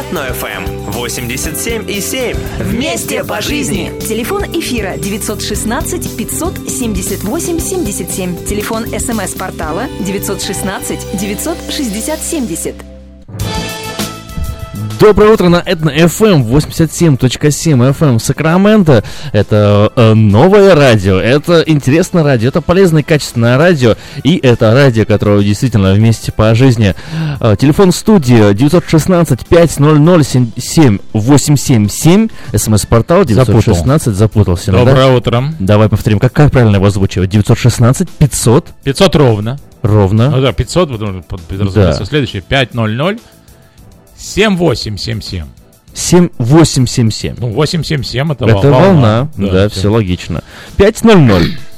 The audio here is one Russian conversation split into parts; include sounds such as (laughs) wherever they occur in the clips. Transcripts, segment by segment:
Этно-ФМ 87 и 7. Вместе по жизни. Телефон эфира 916 578 77. Телефон смс-портала 916 960 70. Доброе утро на Этно FM 87.7 FM Сакраменто. Это э, новое радио, это интересное радио, это полезное качественное радио. И это радио, которое действительно вместе по жизни. Э, телефон студии 916 500 7877. СМС-портал 916. Запутал. Запутался. Доброе да? утро. Давай повторим, как, как правильно его озвучивать? 916 500 500 ровно. ровно. Ну да, 500, потому что, разумеется, следующее 500 7877. 7877. Ну, 877 это, Это волна. волна, да, всё. все логично. 500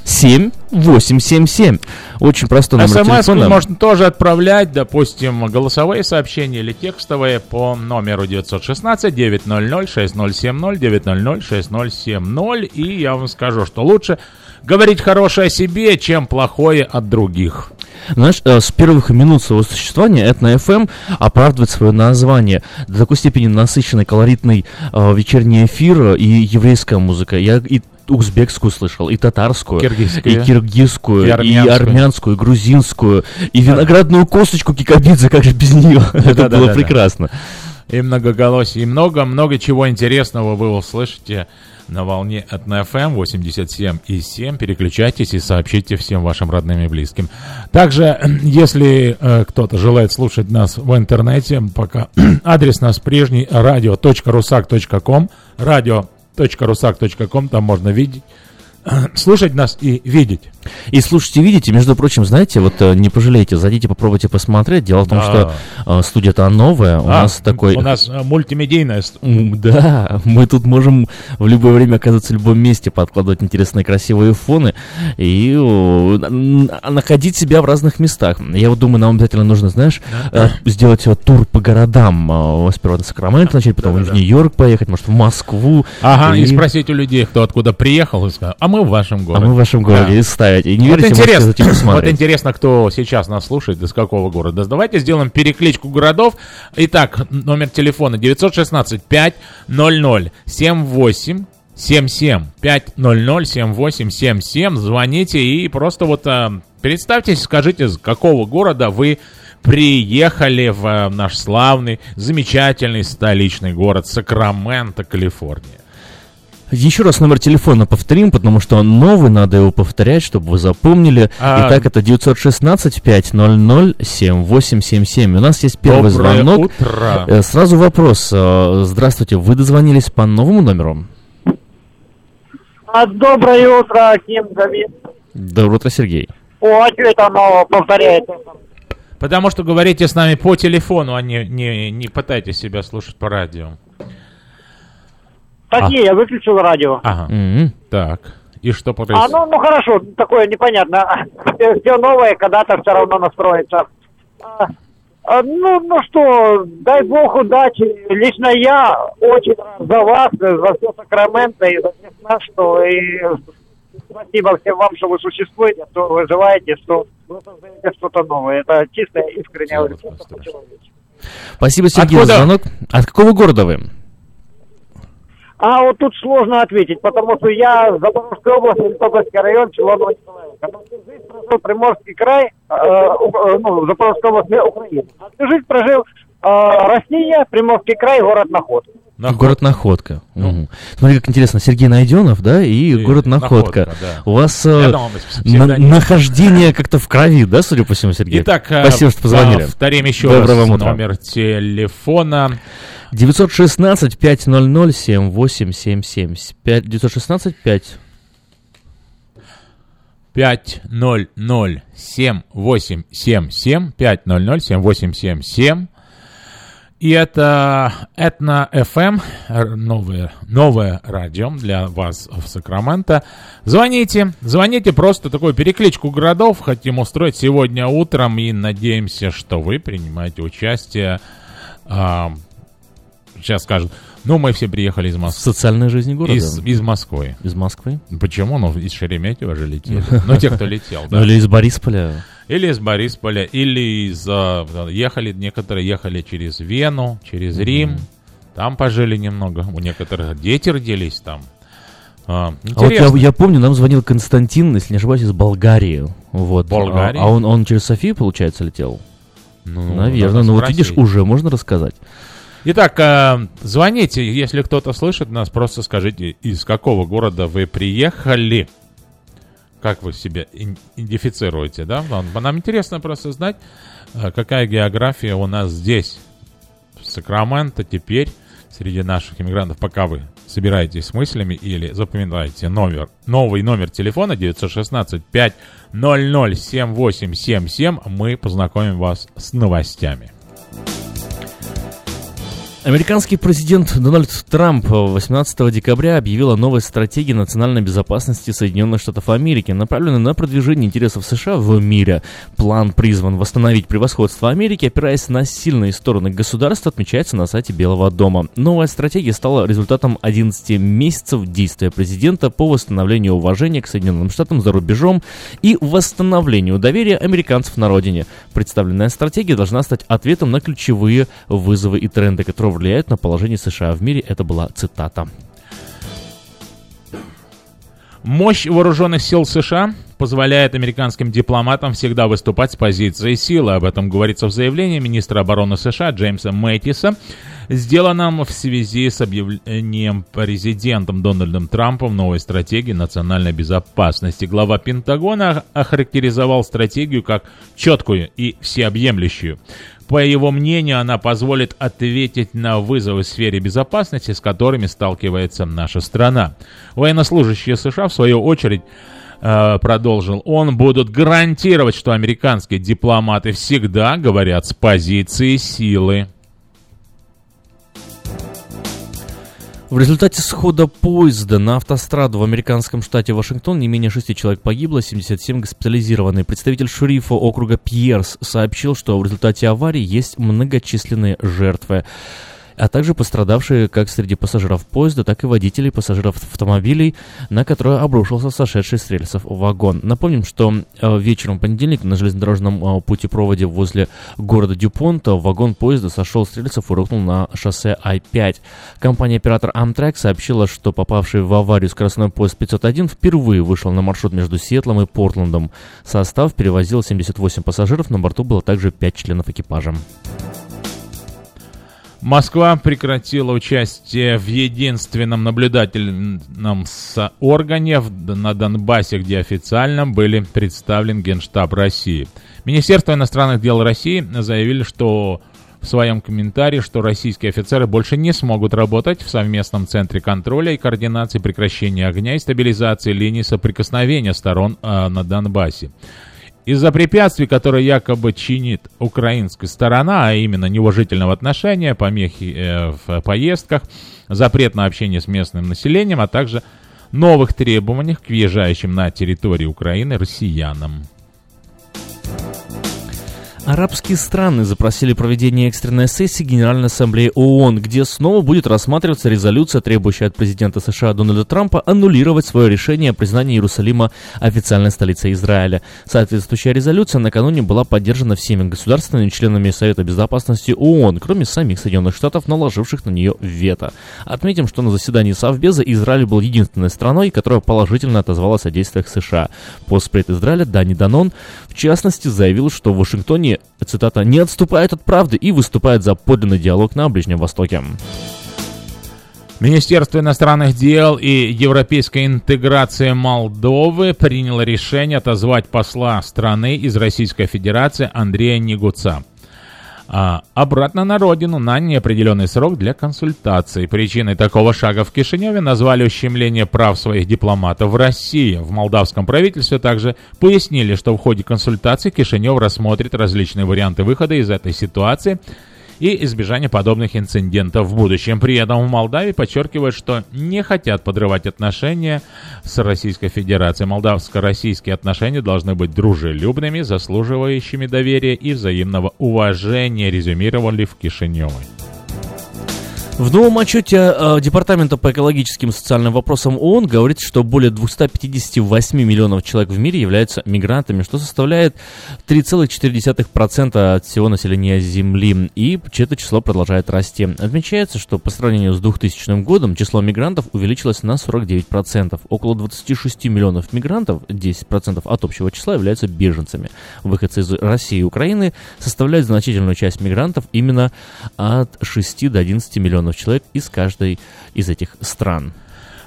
7877. Очень простой номер СМС телефона. можно тоже отправлять, допустим, голосовые сообщения или текстовые по номеру 916 900 6070 900 6070. И я вам скажу, что лучше говорить хорошее о себе, чем плохое от других. Знаешь, э, с первых минут своего существования Этно FM оправдывает свое название. До такой степени насыщенный, колоритный э, вечерний эфир и еврейская музыка. Я и узбекскую слышал, и татарскую, и киргизскую, И и армянскую. армянскую, и грузинскую, и виноградную косточку кикабидзе, как же без нее. (laughs) Это было прекрасно. И многоголосие, и много-много чего интересного вы услышите на волне от FM 87 и 7. Переключайтесь и сообщите всем вашим родным и близким. Также, (clears throat) если э, кто-то желает слушать нас в интернете, пока (clears throat) адрес нас прежний radio.rusak.com radio.rusak.com, там можно видеть, (clears throat) слушать нас и видеть. И слушайте, видите, между прочим, знаете, вот э, не пожалейте, зайдите, попробуйте посмотреть. Дело в том, Да. что э, студия-то новая, у А, нас такой... У нас э, мультимедийная ст- М, Да, мы тут можем в любое время оказываться в любом месте, подкладывать интересные красивые фоны и находить себя в разных местах. Я вот думаю, нам обязательно нужно, знаешь, э, сделать э, тур по городам. Сперва на Сакраменто начать, потом в Нью-Йорк поехать, может, в Москву. Ага, и И- спросить у людей, кто откуда приехал, и сказать, а мы в вашем А городе. мы в вашем городе Да. и ставить. И не Вот верите, интересно, зайти вот интересно, кто сейчас нас слушает, из какого города. Давайте сделаем перекличку городов. Итак, номер телефона 916 500 78 77 500 7877. Звоните и просто вот а, представьтесь, скажите, с какого города вы приехали в а, наш славный, замечательный столичный город Сакраменто, Калифорния. Еще раз номер телефона повторим, потому что он новый, надо его повторять, чтобы вы запомнили. А- Итак, это 916-500-7877. У нас есть первый Доброе звонок. утро. Э, Сразу вопрос. Э, Здравствуйте, вы дозвонились по новому номеру? А, доброе утро, Ким Давид. Доброе утро, Сергей. О, а что это оно повторяет? Потому что говорите с нами по телефону, а не, не, не пытайтесь себя слушать по радио. Так не, я выключил радио. Ага. Мгм. Так. И что А, происходит? ну, ну хорошо, такое непонятно. (laughs) Все новое когда-то все равно настроится. А, а, ну, ну что, дай бог удачи. Лично я очень рад за вас, за все Сакраменто и за всех нас, что и спасибо всем вам, что вы существуете, что вы выживаете, что вы создаете что-то новое. Это чисто страшное. по-человечески. Спасибо, Сергей, за Откуда? звонок. От какого города вы? А вот тут сложно ответить, потому что я Запорожская область, Литовский район. Но всю жизнь прожил Приморский край, э, э, ну, Запорожская область, Украина. А всю жизнь прожил э, Россия, Приморский край, город Находка. Находка. Город Находка. Ну. Мгм. Смотри, как интересно. Сергей Найденов, да, и, И город Находка. Находка, да. У вас э, на- нахождение как-то в крови, да, судя по всему, Сергей? Итак, э, Спасибо, что позвонили. Повторим еще Доброго раз утра. номер телефона. 916 500 7877 5 916 5 500 7877 500 7877 И это Этно FM, р- новое, новое радио для вас в Сакраменто. Звоните, звоните, просто такую перекличку городов хотим устроить сегодня утром и надеемся, что вы принимаете участие. А, сейчас скажут, ну мы все приехали из Москвы. социальной жизни города. Из, из Москвы. Из Москвы? Почему? Ну, из Шереметьево же летели. (laughs) Ну, те, кто летел, да. Ну, или из Борисполя. Или из Борисполя, или из... а, ехали, некоторые ехали через Вену, через Рим. Там пожили немного. У некоторых дети родились там. А, А вот я, интересно. я помню, нам звонил Константин, если не ошибаюсь, из Болгарии. Вот. Болгарии? А, а он, он через Софию, получается, летел? Ну, Наверное. Ну, вот видишь, уже можно рассказать. Итак, а, звоните, если кто-то слышит нас, просто скажите, из какого города вы приехали. Как вы себя идентифицируете, да? Нам, интересно просто знать, а, какая география у нас здесь, Сакраменто, теперь, среди наших иммигрантов, пока вы собираетесь с мыслями или запоминаете номер, новый номер телефона 916 500 7877, мы познакомим вас с новостями. Американский президент Дональд Трамп 18 декабря объявил о новой стратегии национальной безопасности Соединенных Штатов Америки, направленной на продвижение интересов США в мире. План призван восстановить превосходство Америки, опираясь на сильные стороны государства, отмечается на сайте Белого дома. Новая стратегия стала результатом 11 месяцев действия президента по восстановлению уважения к Соединенным Штатам за рубежом и восстановлению доверия американцев на родине. Представленная стратегия должна стать ответом на ключевые вызовы и тренды, которые влияют на положение США в мире. Это была цитата. Мощь вооруженных сил США позволяет американским дипломатам всегда выступать с позиции силы. Об этом говорится в заявлении министра обороны США Джеймса Мэттиса, сделанном в связи с объявлением президентом Дональдом Трампом новой стратегии национальной безопасности. Глава Пентагона охарактеризовал стратегию как четкую и всеобъемлющую. По его мнению, она позволит ответить на вызовы в сфере безопасности, с которыми сталкивается наша страна. Военнослужащие США, в свою очередь, э, продолжил он, будут гарантировать, что американские дипломаты всегда говорят с позиции силы. В результате схода поезда на автостраду в американском штате Вашингтон не менее шести человек погибло, 77 госпитализированы. Представитель шерифа округа Пьерс сообщил, что в результате аварии есть многочисленные жертвы. А также пострадавшие как среди пассажиров поезда, так и водителей пассажиров автомобилей, на которые обрушился сошедший с рельсов вагон. Напомним, что э, вечером понедельника на железнодорожном э, путепроводе возле города Дюпонта вагон поезда сошел с рельсов и рухнул на шоссе I-5. Компания-оператор Amtrak сообщила, что попавший в аварию скоростной поезд 501 впервые вышел на маршрут между Сиэтлом и Портландом. Состав перевозил 78 пассажиров, на борту было также 5 членов экипажа. Москва прекратила участие в единственном наблюдательном органе на Донбассе, где официально были представлен Генштаб России. Министерство иностранных дел России заявили, что в своем комментарии, что российские офицеры больше не смогут работать в совместном центре контроля и координации прекращения огня и стабилизации линии соприкосновения сторон э, на Донбассе. Из-за препятствий, которые якобы чинит украинская сторона, а именно неуважительного отношения, помехи э, в поездках, запрет на общение с местным населением, а также новых требований к въезжающим на территорию Украины россиянам. Арабские страны запросили проведение экстренной сессии Генеральной Ассамблеи ООН, где снова будет рассматриваться резолюция, требующая от президента США Дональда Трампа аннулировать свое решение о признании Иерусалима официальной столицей Израиля. Соответствующая резолюция накануне была поддержана всеми государственными членами Совета Безопасности ООН, кроме самих Соединенных Штатов, наложивших на нее вето. Отметим, что на заседании Совбеза Израиль был единственной страной, которая положительно отозвалась о действиях США. Постпред Израиля Дани Данон, в частности, заявил, что в Вашингтоне цитата, не отступает от правды и выступает за подлинный диалог на Ближнем Востоке. Министерство иностранных дел и европейской интеграции Молдовы приняло решение отозвать посла страны из Российской Федерации Андрея Негуца а, обратно на родину на неопределенный срок для консультаций. Причиной такого шага в Кишиневе назвали ущемление прав своих дипломатов в России. В молдавском правительстве также пояснили, что в ходе консультаций Кишинев рассмотрит различные варианты выхода из этой ситуации – и избежание подобных инцидентов в будущем. При этом в Молдавии подчеркивают, что не хотят подрывать отношения с Российской Федерацией. Молдавско-российские отношения должны быть дружелюбными, заслуживающими доверия и взаимного уважения, резюмировали в Кишиневе. В новом отчете э, Департамента по экологическим и социальным вопросам ООН говорится, что более 258 миллионов человек в мире являются мигрантами, что составляет 3,4% от всего населения Земли, и это число продолжает расти. Отмечается, что по сравнению с 2000 годом число мигрантов увеличилось на 49%. Около 26 миллионов мигрантов, 10% от общего числа, являются беженцами. Выходцы из России и Украины составляют значительную часть мигрантов именно от 6 до 11 миллионов миллионов человек из каждой из этих стран.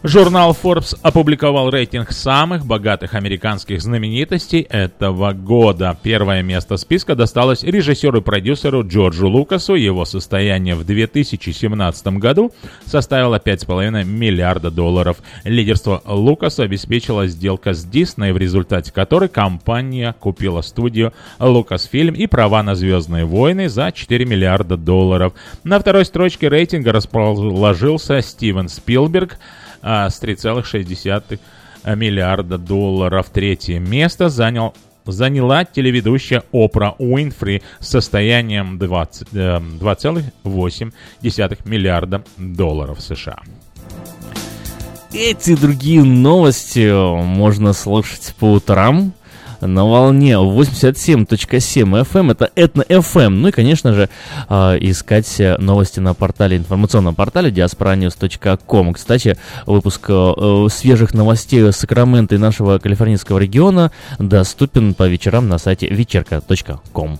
Журнал Forbes опубликовал рейтинг самых богатых американских знаменитостей этого года. Первое место списка досталось режиссеру и продюсеру Джорджу Лукасу. Его состояние в 2017 году составило 5,5 миллиарда долларов. Лидерство Лукаса обеспечила сделка с Disney, в результате которой компания купила студию Lucasfilm и права на «Звездные войны» за 4 миллиарда долларов. На второй строчке рейтинга расположился Стивен Спилберг – а, с 3,6 миллиарда долларов. Третье место занял заняла телеведущая Опра Уинфри с состоянием 2,8 э, миллиарда долларов США. Эти другие новости можно слушать по утрам на волне 87.7 FM, эм. это Этно FM. Ну и, конечно же, э, искать новости на портале, информационном портале diasporanews.com. Кстати, выпуск э, свежих новостей Сакрамента и нашего калифорнийского региона доступен по вечерам на сайте вечерка.com.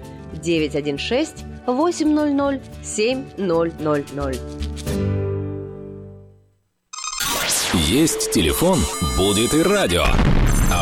916 800 7000. Есть телефон, будет и радио.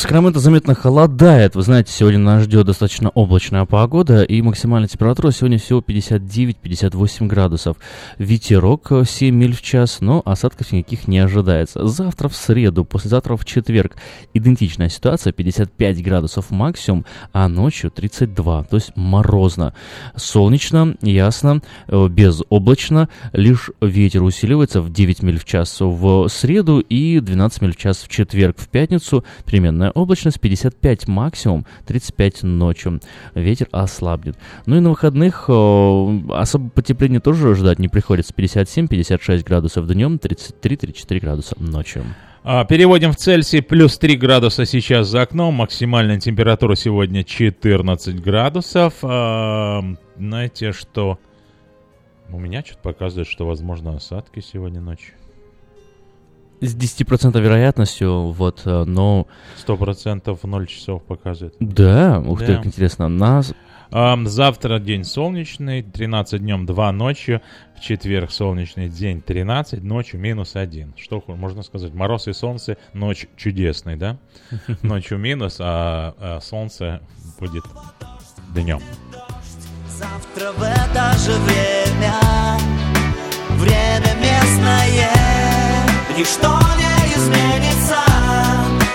Сакраменто заметно холодает. Вы знаете, сегодня нас ждет достаточно облачная погода, и максимальная температура сегодня всего 59-58 градусов. Ветерок 7 миль в час, но осадков никаких не ожидается. Завтра в среду, послезавтра в четверг идентичная ситуация, 55 градусов максимум, а ночью 32, то есть морозно. Солнечно, ясно, э, безоблачно, лишь ветер усиливается в 9 миль в час в среду и 12 миль в час в четверг. В пятницу переменная облачность 55 максимум, 35 ночью. Ветер ослабнет. Ну и на выходных э, особо потепления тоже ждать не приходится. 57-56 градусов днем, 33-34 градуса ночью. А, Переводим в Цельсий. Плюс 3 градуса сейчас за окном. Максимальная температура сегодня 14 градусов. А, Знаете, что... У меня что-то показывает, что возможно осадки сегодня ночью. С 10% вероятностью, вот, э, но... Сто процентов в 0 часов показывает. Да, ух ты, Да. как интересно. Нас Ам, Завтра день солнечный, 13 днем, 2 ночью. В четверг солнечный день, 13, ночью минус 1. Что можно сказать? Мороз и солнце, ночь чудесный, да? (laughs) Ночью минус, а, а солнце будет днем. Завтра в это же время Время местное Ничто не изменится.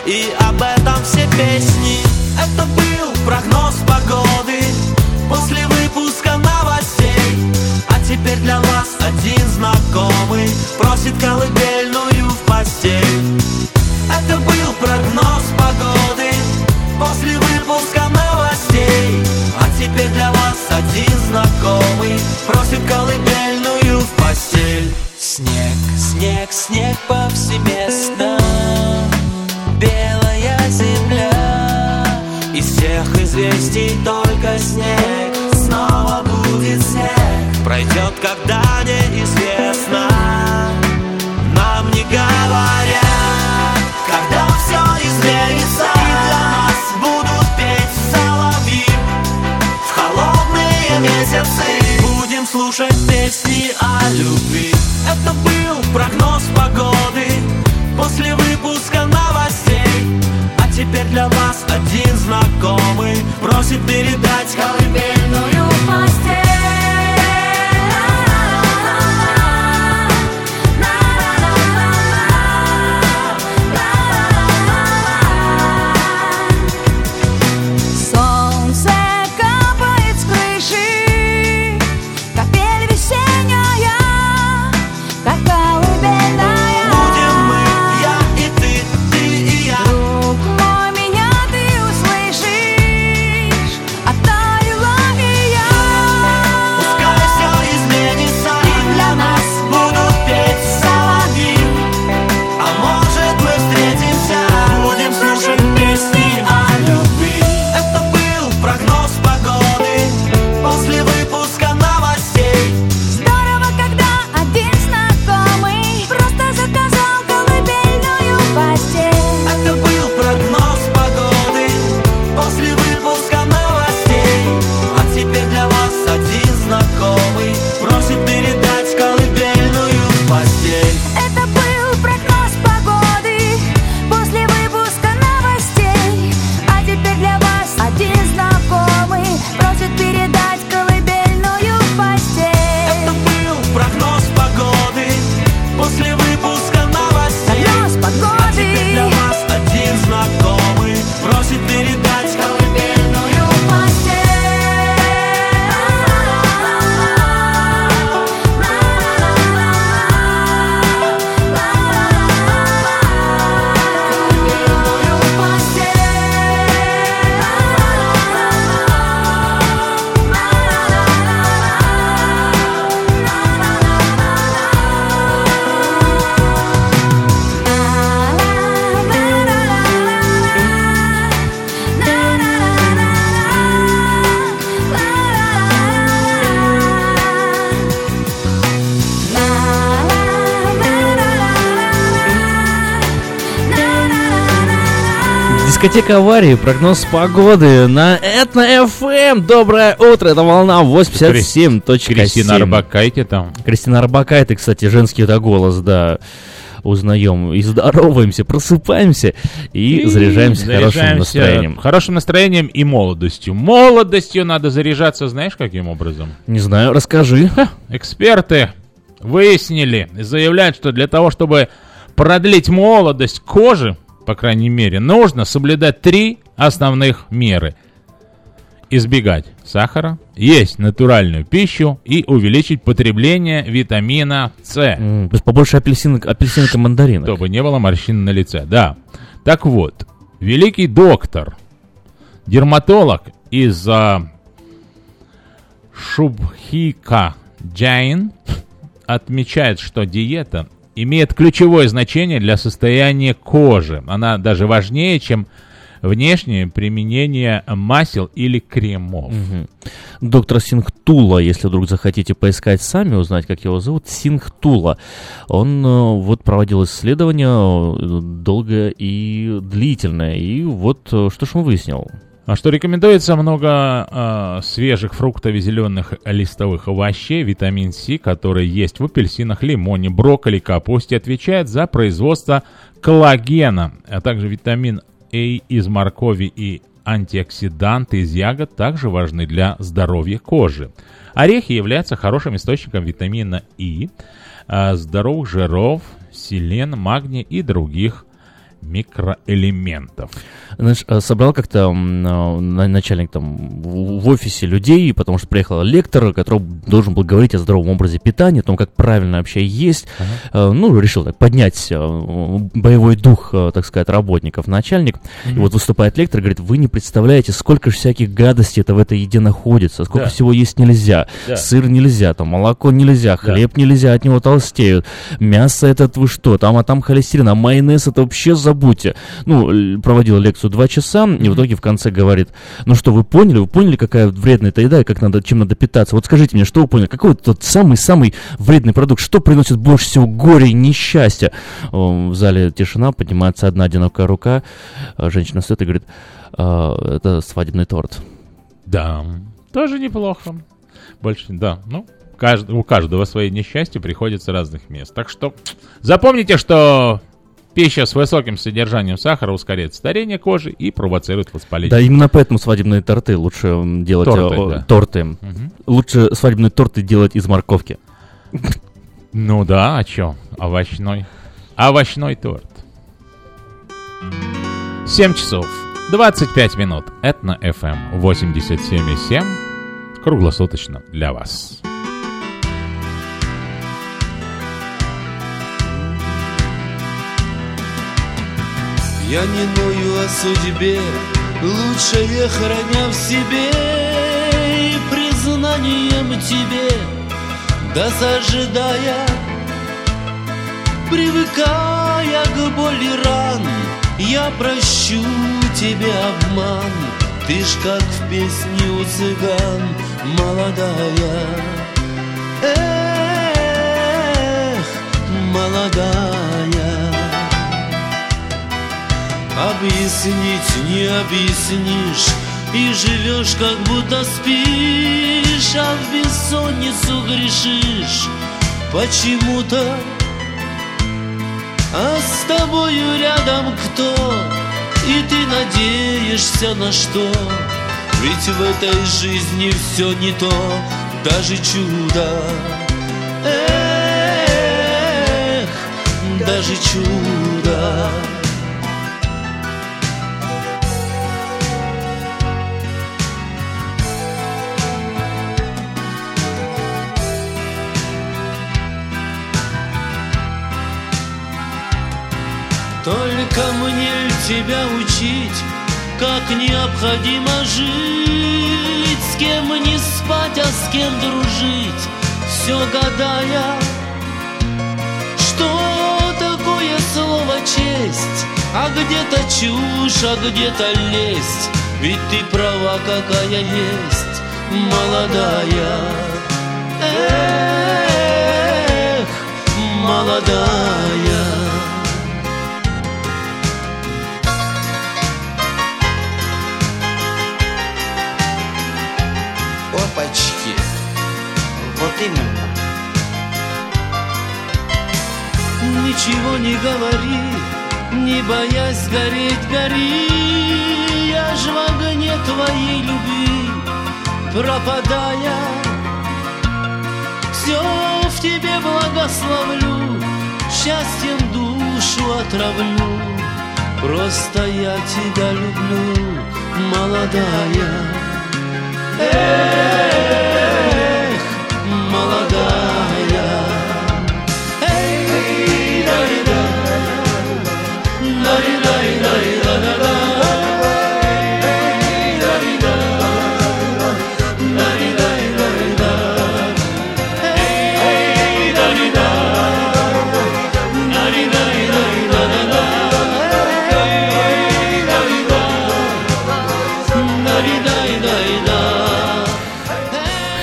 И об этом все песни. Это был прогноз погоды После выпуска новостей. А теперь для вас один знакомый Просит колыбельную в постель. Это был прогноз погоды После выпуска новостей. А теперь для вас один знакомый Просит колыбельную в постель. Снег, снег, снег повсеместно. Белая земля. Из всех известий только снег. Снова будет снег. Пройдет, когда неизвестно. Нам не говорят Когда все изменится. И для нас будут петь соловьи. В холодные месяцы. Будем слушать песни о любви. Это был прогноз погоды После выпуска новостей. А теперь для вас один знакомый Просит передать колыбельную постель Дискотека аварии, прогноз погоды на Этно ФМ. Доброе утро, это волна 87.7. Кристина Арбакайте там. Кристина Арбакайте, кстати, женский это голос, да. Узнаем и здороваемся, просыпаемся и, заряжаемся хорошим заряжаемся настроением. Хорошим настроением и молодостью. Молодостью надо заряжаться, знаешь, каким образом? Не знаю, расскажи. Эксперты выяснили и заявляют, что для того, чтобы продлить молодость кожи, по крайней мере, нужно соблюдать три основных меры. Избегать сахара, есть натуральную пищу и увеличить потребление витамина С. М, то есть побольше апельсинок, апельсинок и мандаринок. Чтобы не было морщин на лице, да. Так вот, великий доктор, дерматолог из а, Шубхика Джайн отмечает, что диета имеет ключевое значение для состояния кожи. Она даже важнее, чем внешнее применение масел или кремов. Мгм. Доктор Сингтула, если вдруг захотите поискать сами, узнать, как его зовут, Сингтула. Он э, вот проводил исследование э, долгое и длительное. И вот э, что ж он выяснил. А что рекомендуется много э, свежих фруктов и зеленых листовых овощей, витамин С, который есть в апельсинах, лимоне, брокколи, капусте, отвечает за производство коллагена, а также витамин А из моркови и антиоксиданты из ягод также важны для здоровья кожи. Орехи являются хорошим источником витамина И, э, здоровых жиров, селен, магния и других микроэлементов. Знаешь, э, собрал как-то начальник там в офисе людей, потому что приехал лектор, который должен был говорить о здоровом образе питания, о том, как правильно вообще есть. Э, Ну, решил так поднять э, боевой дух, так сказать, работников. Начальник, и Мгм. вот выступает лектор, говорит, вы не представляете, сколько же всяких гадостей это в этой еде находится, сколько Да. всего есть нельзя. Да. Сыр нельзя, там молоко нельзя, хлеб нельзя, от него толстеют. Мясо этот вы что, там, а там холестерин, а майонез это вообще забудьте. Ну, л- проводил лекцию два часа, и в итоге в конце говорит, ну что, вы поняли, вы поняли, какая вредная эта еда и как надо, чем надо питаться? Вот скажите мне, что вы поняли, какой тот самый-самый вредный продукт, что приносит больше всего горя и несчастья? В зале тишина, поднимается одна одинокая рука, а женщина стоит и говорит, «А, это свадебный торт. Да, тоже неплохо. Больше, да, ну, кажд- у каждого свои несчастья приходят с разных мест. Так что запомните, что Пища с высоким содержанием сахара ускоряет старение кожи и провоцирует воспаление. Да, именно поэтому свадебные торты лучше делать... Торты, э, о, да. торты. Мгм. Лучше свадебные торты делать из морковки. Ну да, а чё? Овощной. Овощной торт. 7 часов 25 минут. Это на FM 87,7. Круглосуточно для вас. Я не ною о судьбе, лучшее храня в себе И признанием тебе, да сожидая Привыкая к боли ран, я прощу тебе обман. Ты ж как в песне у цыган, молодая. Эх, молодая Объяснить не объяснишь И живешь, как будто спишь А в бессонницу грешишь. Почему-то А с тобою рядом кто? И ты надеешься на что? Ведь в этой жизни все не то Даже чудо. Эх, даже чудо Только мне тебя учить, как необходимо жить, С кем не спать, а с кем дружить, все гадая, что такое слово честь, а где-то чушь, а где-то лесть, ведь ты права, какая есть, молодая. Эх, молодая. Опачки. Вот именно. Ничего не говори, не боясь гореть, гори. Я ж в огне твоей любви, пропадая, все в тебе благословлю, счастьем душу отравлю. Просто я тебя люблю, молодая. Эх, молодая.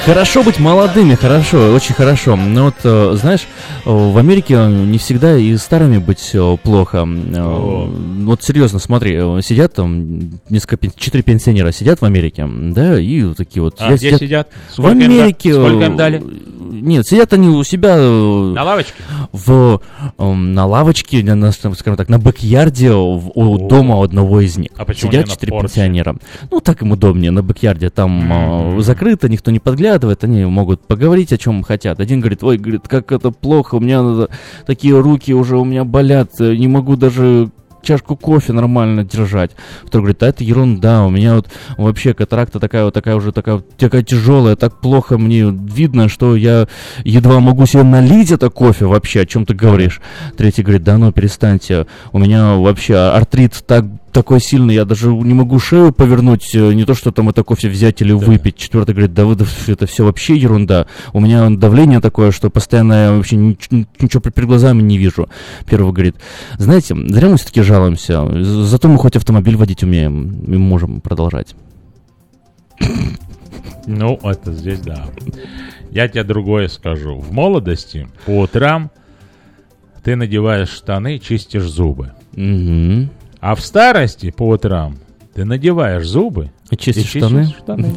Хорошо быть молодыми, хорошо, очень хорошо. Но вот, э, знаешь, э, в Америке не всегда и старыми быть э, плохо. Э, Вот серьезно, смотри, сидят там несколько, четыре пенсионера сидят в Америке, да, и вот такие вот. А где сидят? В Сколько им да- Америке. сколько им дали? Нет, сидят они у себя... э, На лавочке? В, эм, на лавочке, на, на, скажем так, на бэк-ярде у дома одного из них. А почему Сидят четыре пенсионера. Ну, так им удобнее, на бэк-ярде там э, закрыто, никто не подглядывает, они могут поговорить о чем хотят. Один говорит, ой, говорит, как это плохо, у меня такие руки уже у меня болят, э, не могу даже чашку кофе нормально держать. Второй говорит, а это ерунда, у меня вот вообще катаракта такая вот такая уже такая, такая тяжелая, так плохо мне видно, что я едва могу себе налить это кофе вообще, о чем ты говоришь. Третий говорит, да ну перестаньте, у меня вообще артрит так такой сильный, я даже не могу шею повернуть, э, не то что там это кофе взять или выпить. Четвертый говорит, да вы да это все вообще ерунда. У меня давление такое, что постоянно я вообще нич- ничего перед глазами не вижу. Первый говорит, знаете, зря мы все-таки жалуемся, зато мы хоть автомобиль водить умеем и можем продолжать. Ну, это здесь да. Я тебе другое скажу. В молодости по утрам ты надеваешь штаны, чистишь зубы. Мгм. А в старости по утрам ты надеваешь зубы И чистишь штаны? штаны.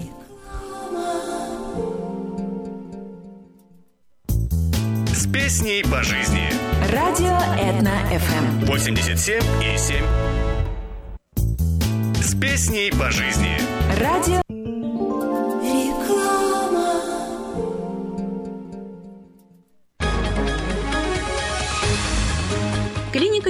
С песней по жизни. Радио Этна FM. 87 и 7. С песней по жизни. Радио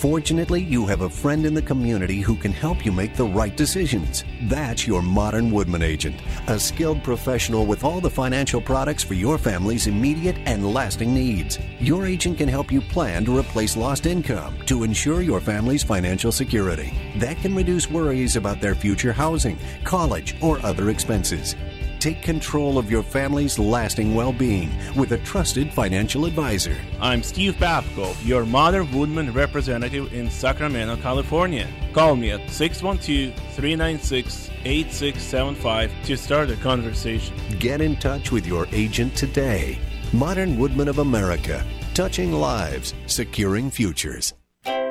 Fortunately, you have a friend in the community who can help you make the right decisions. That's your modern Woodman agent, a skilled professional with all the financial products for your family's immediate and lasting needs. Your agent can help you plan to replace lost income to ensure your family's financial security. That can reduce worries about their future housing, college, or other expenses. Take control of your family's lasting well being with a trusted financial advisor. I'm Steve Babko, your Modern Woodman representative in Sacramento, California. Call me at 612 396 8675 to start a conversation. Get in touch with your agent today. Modern Woodman of America, touching lives, securing futures.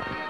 Bye.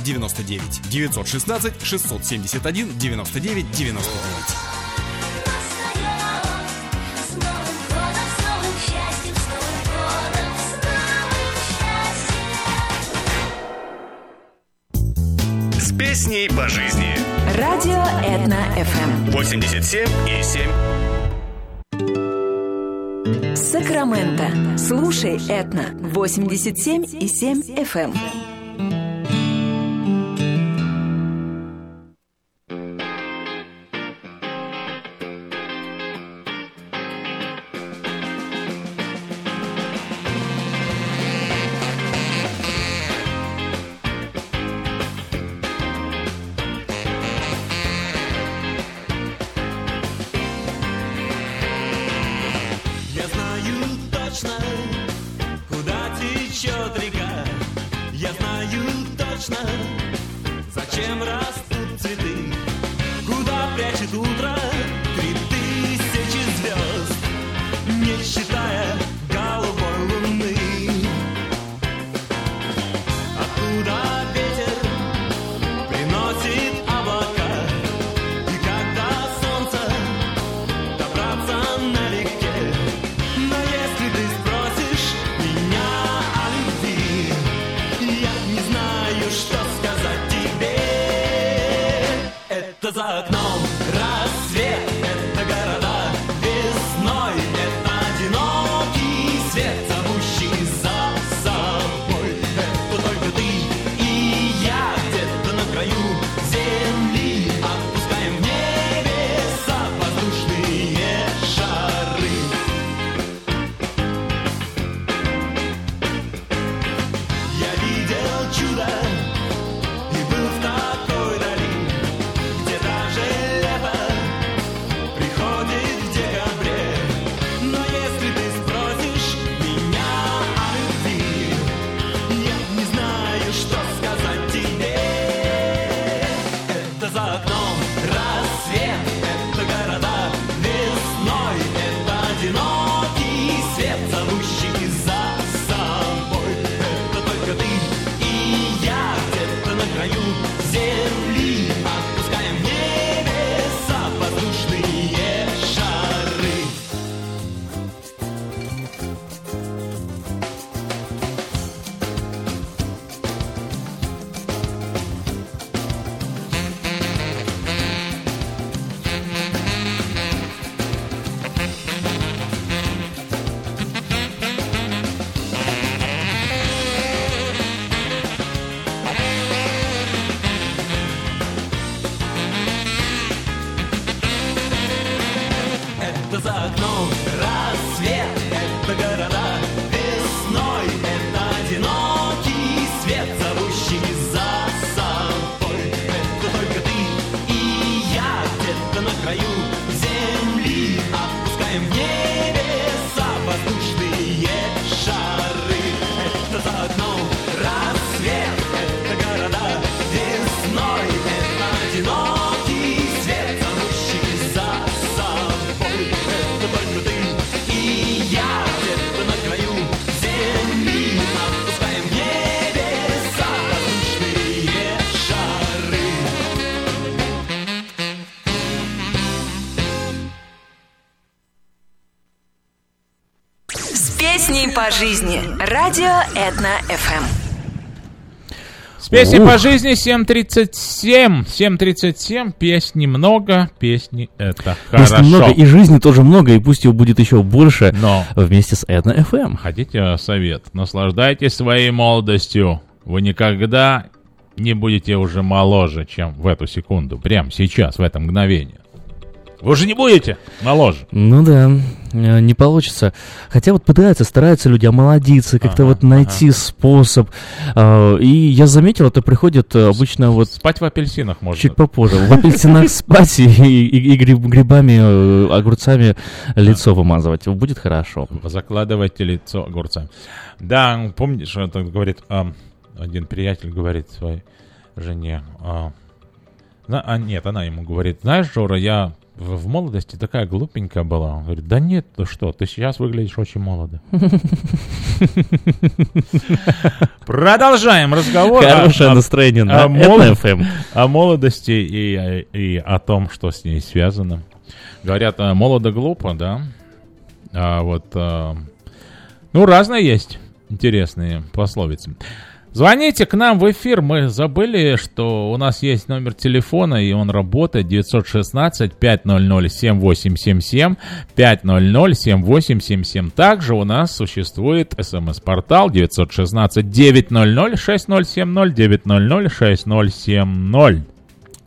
99 916 671 99 99. С песней по жизни. Радио Этна FM. 87 и 7. Сакраменто. Слушай Этна. 87 и 7 FM. По жизни. Радио Этна ФМ. С песней Ух. по жизни 7.37. 7.37. Песни много, песни это Песни хорошо. много, и жизни тоже много, и пусть его будет еще больше Но. вместе с Этно FM. Хотите совет? Наслаждайтесь своей молодостью. Вы никогда не будете уже моложе, чем в эту секунду. Прямо сейчас, в это мгновение. Вы уже не будете моложе. Ну да, э, не получится. Хотя вот пытаются, стараются люди омолодиться, как-то вот найти способ. А, И я заметил, это приходит э, обычно вот Спать в апельсинах можно. чуть попозже. В апельсинах (laughs) спать и, и- и гриб- грибами, э, огурцами лицо вымазывать. Будет хорошо. Закладывайте лицо огурцами. Да, помнишь, это говорит, а, один приятель говорит своей жене, а, а нет, она ему говорит, знаешь, Жора, я в, в молодости такая глупенькая была. Он говорит, да нет, ты что, ты сейчас выглядишь очень молодо. Продолжаем разговор. Хорошее настроение на FM. О молодости и, о том, что с ней связано. Говорят, а, молодо глупо, да? А вот, а, ну, разные есть интересные пословицы. Звоните к нам в эфир. Мы забыли, что у нас есть номер телефона, и он работает 916-500-7877, 500-7877. Также у нас существует смс-портал 916-900-6070, 900-6070.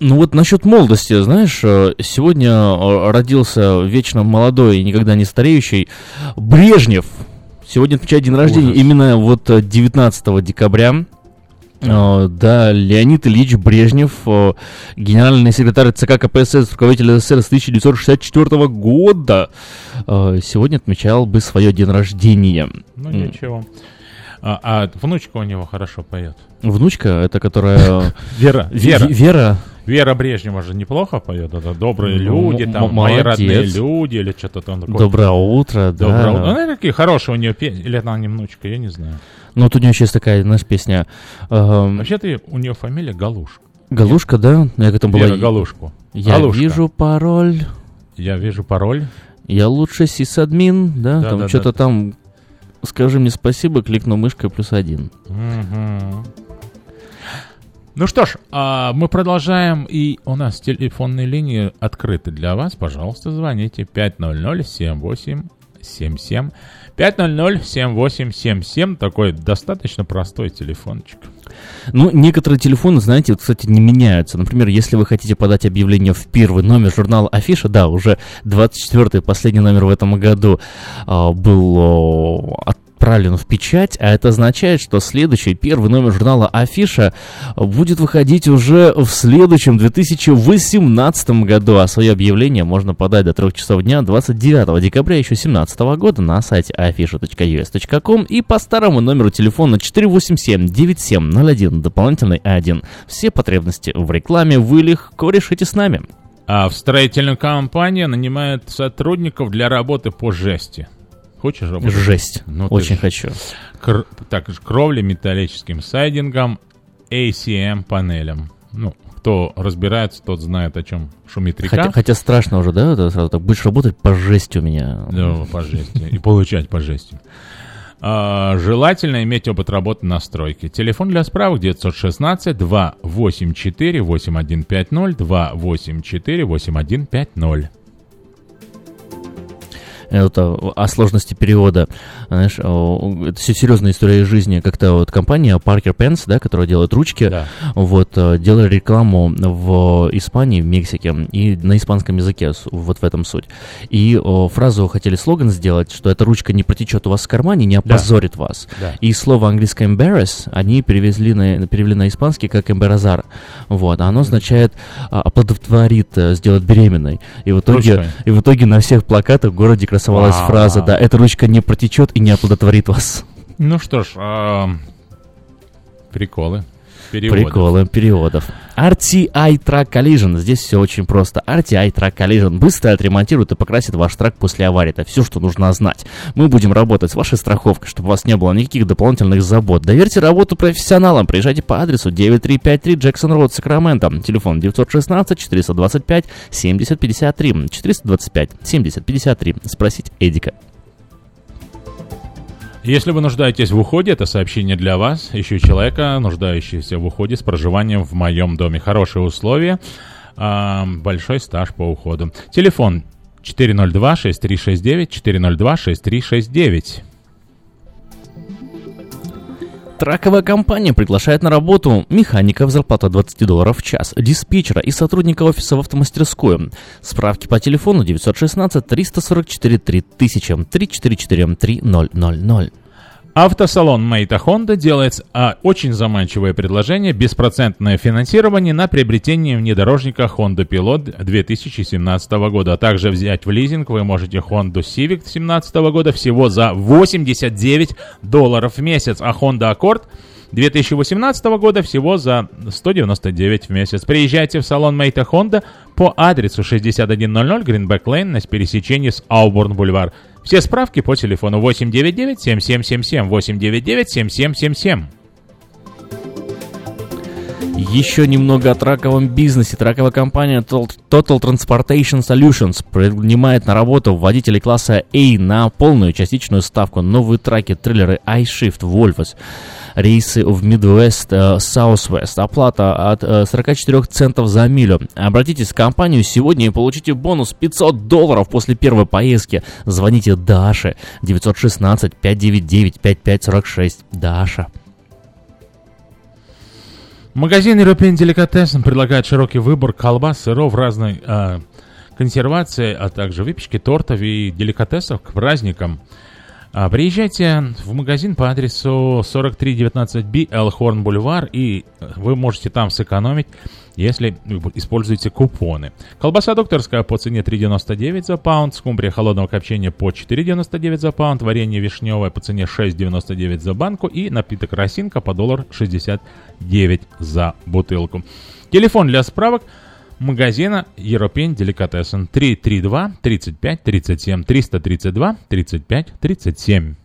Ну вот насчет молодости, знаешь, э, сегодня э, родился вечно молодой и никогда не стареющий Брежнев. Сегодня отмечает день рождения Ужас. именно вот э, 19 декабря. Э, Да, Леонид Ильич Брежнев, э, генеральный секретарь ЦК КПСС, руководитель СССР с 1964 года, э, сегодня отмечал бы свое день рождения. Ну, ничего. А, а внучка у него хорошо поет. Внучка, это которая... (laughs) Вера, Вера. Вера. Вера Брежнева же неплохо поет. Это добрые Ну, люди, там мои родные люди или что-то там такое. Доброе утро, да. Доброе утро. Ну, какие хорошие у нее песни. Или она не внучка, я не знаю. Ну, вот у нее есть такая, знаешь, песня. эм, Вообще-то у нее фамилия Галушка. Галушка, да? Я как там была. Вера Галушку. Я Галушка. вижу пароль. Я вижу пароль. Я лучше сисадмин, да? Да, там да, что-то да. там. Скажи мне спасибо, кликну мышкой плюс один. Мгм. Ну что ж, а мы продолжаем, и у нас телефонные линии открыты для вас. Пожалуйста, звоните 500-7877. 500-7877, такой достаточно простой телефончик. Ну, некоторые телефоны, знаете, вот, кстати, не меняются. Например, если вы хотите подать объявление в первый номер журнала Афиша, да, уже 24-й, последний номер в этом году а, был о, отправлен в печать, а это означает, что следующий, первый номер журнала Афиша будет выходить уже в следующем 2018 году, а свое объявление можно подать до 3 часов дня 29 декабря еще 2017 года на сайте afisha.us.com и по старому номеру телефона 487-9701, дополнительный 1. Все потребности в рекламе вы легко решите с нами. А в строительную компанию нанимает сотрудников для работы по жести. Хочешь работать? Жесть. Ну, Очень ж- хочу. Кр- так, кровли металлическим сайдингом, ACM панелям. Ну, кто разбирается, тот знает, о чем шумит река. Хотя, хотя страшно уже, да, это сразу так будешь работать по жести у меня. Да, по жести. И получать по жести. А, желательно иметь опыт работы на стройке. Телефон для справок 916 284 8150 284 8150. Это о сложности перевода. Знаешь, это все серьезная история из жизни. Как-то вот компания Parker Pens, да, которая делает ручки, вот, э, делали рекламу в Испании, в Мексике, и на испанском языке, вот в этом суть. И о, фразу хотели слоган сделать, что эта ручка не протечет у вас в кармане, не Да. опозорит вас. Да. И слово английское embarrass они перевезли на, перевели на испанский как embarazar. Вот, а оно означает а, оплодотворит, э, сделать беременной. И в итоге, и в итоге на всех плакатах в городе красовалась Вау. фраза, да, эта ручка не протечет и не оплодотворит вас. Ну что ж, а, приколы. Переводов. Приколы переводов. RTI Track Collision. Здесь все очень просто. RTI Track Collision быстро отремонтирует и покрасит ваш трак после аварии. Это все, что нужно знать. Мы будем работать с вашей страховкой, чтобы у вас не было никаких дополнительных забот. Доверьте работу профессионалам. Приезжайте по адресу 9353 Джексон Роуд, Сакраменто. Телефон 916 425 7053. 425 7053. Спросить Эдика. Если вы нуждаетесь в уходе, это сообщение для вас. Ищу человека, нуждающегося в уходе с проживанием в моем доме. Хорошие условия, а, большой стаж по уходу. Телефон 402-6369, 402-6369. Траковая компания приглашает на работу механиков зарплата 20 долларов в час, диспетчера и сотрудника офиса в автомастерскую. Справки по телефону 916 344 3000 344 3000. Автосалон Мейта Honda делает а, очень заманчивое предложение – беспроцентное финансирование на приобретение внедорожника Honda Pilot 2017 года. А также взять в лизинг вы можете Honda Civic 2017 года всего за 89 долларов в месяц, а Honda Accord 2018 года всего за 199 в месяц. Приезжайте в салон Мейта Honda по адресу 6100 Greenback Lane на пересечении с Ауборн Бульвар. Все справки по телефону 899-7777, 899-7777. Еще немного о траковом бизнесе. Траковая компания Total Transportation Solutions принимает на работу водителей класса A на полную частичную ставку. Новые траки, трейлеры iShift, Volvos, рейсы в Midwest, э, Southwest. Оплата от 44 э, центов за милю. Обратитесь в компанию сегодня и получите бонус 500 долларов после первой поездки. Звоните Даше 916 599 5546. Даша. Магазин European Delicatessen предлагает широкий выбор колбас, сыров разной э, консервации, а также выпечки, тортов и деликатесов к праздникам. А, приезжайте в магазин по адресу 4319B Элхорн Бульвар, и вы можете там сэкономить если используете купоны. Колбаса докторская по цене 3,99 за паунд, скумбрия холодного копчения по 4,99 за паунд, варенье вишневое по цене 6,99 за банку и напиток росинка по доллар 69 за бутылку. Телефон для справок магазина European Delicatessen 332 35 37 332 35 37.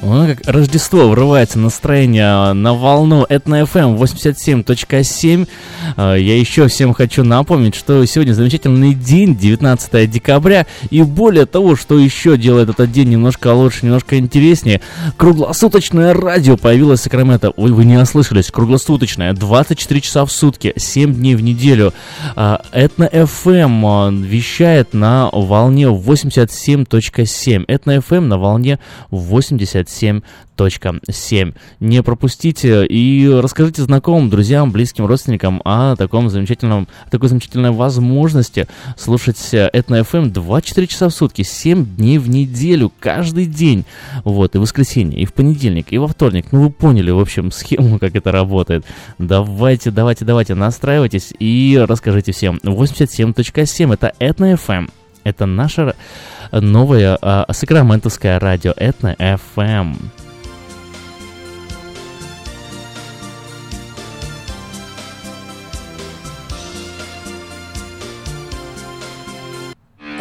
Ну, как Рождество врывается настроение на волну Этно FM 87.7. А, я еще всем хочу напомнить, что сегодня замечательный день, 19 декабря. И более того, что еще делает этот день немножко лучше, немножко интереснее. Круглосуточное радио появилось в Сакраменто. Ой, вы не ослышались. Круглосуточное. 24 часа в сутки, 7 дней в неделю. А, Этно FM а, вещает на волне 87.7. Этно FM на волне 87 7.7. Не пропустите и расскажите знакомым, друзьям, близким, родственникам о таком замечательном, такой замечательной возможности слушать Этно FM 24 часа в сутки, 7 дней в неделю, каждый день. Вот, и в воскресенье, и в понедельник, и во вторник. Ну, вы поняли, в общем, (laughs) схему, как это работает. Давайте, давайте, давайте, настраивайтесь и расскажите всем. 87.7 это Этно FM. Это наша новое э, сакраментовское радио Этно FM.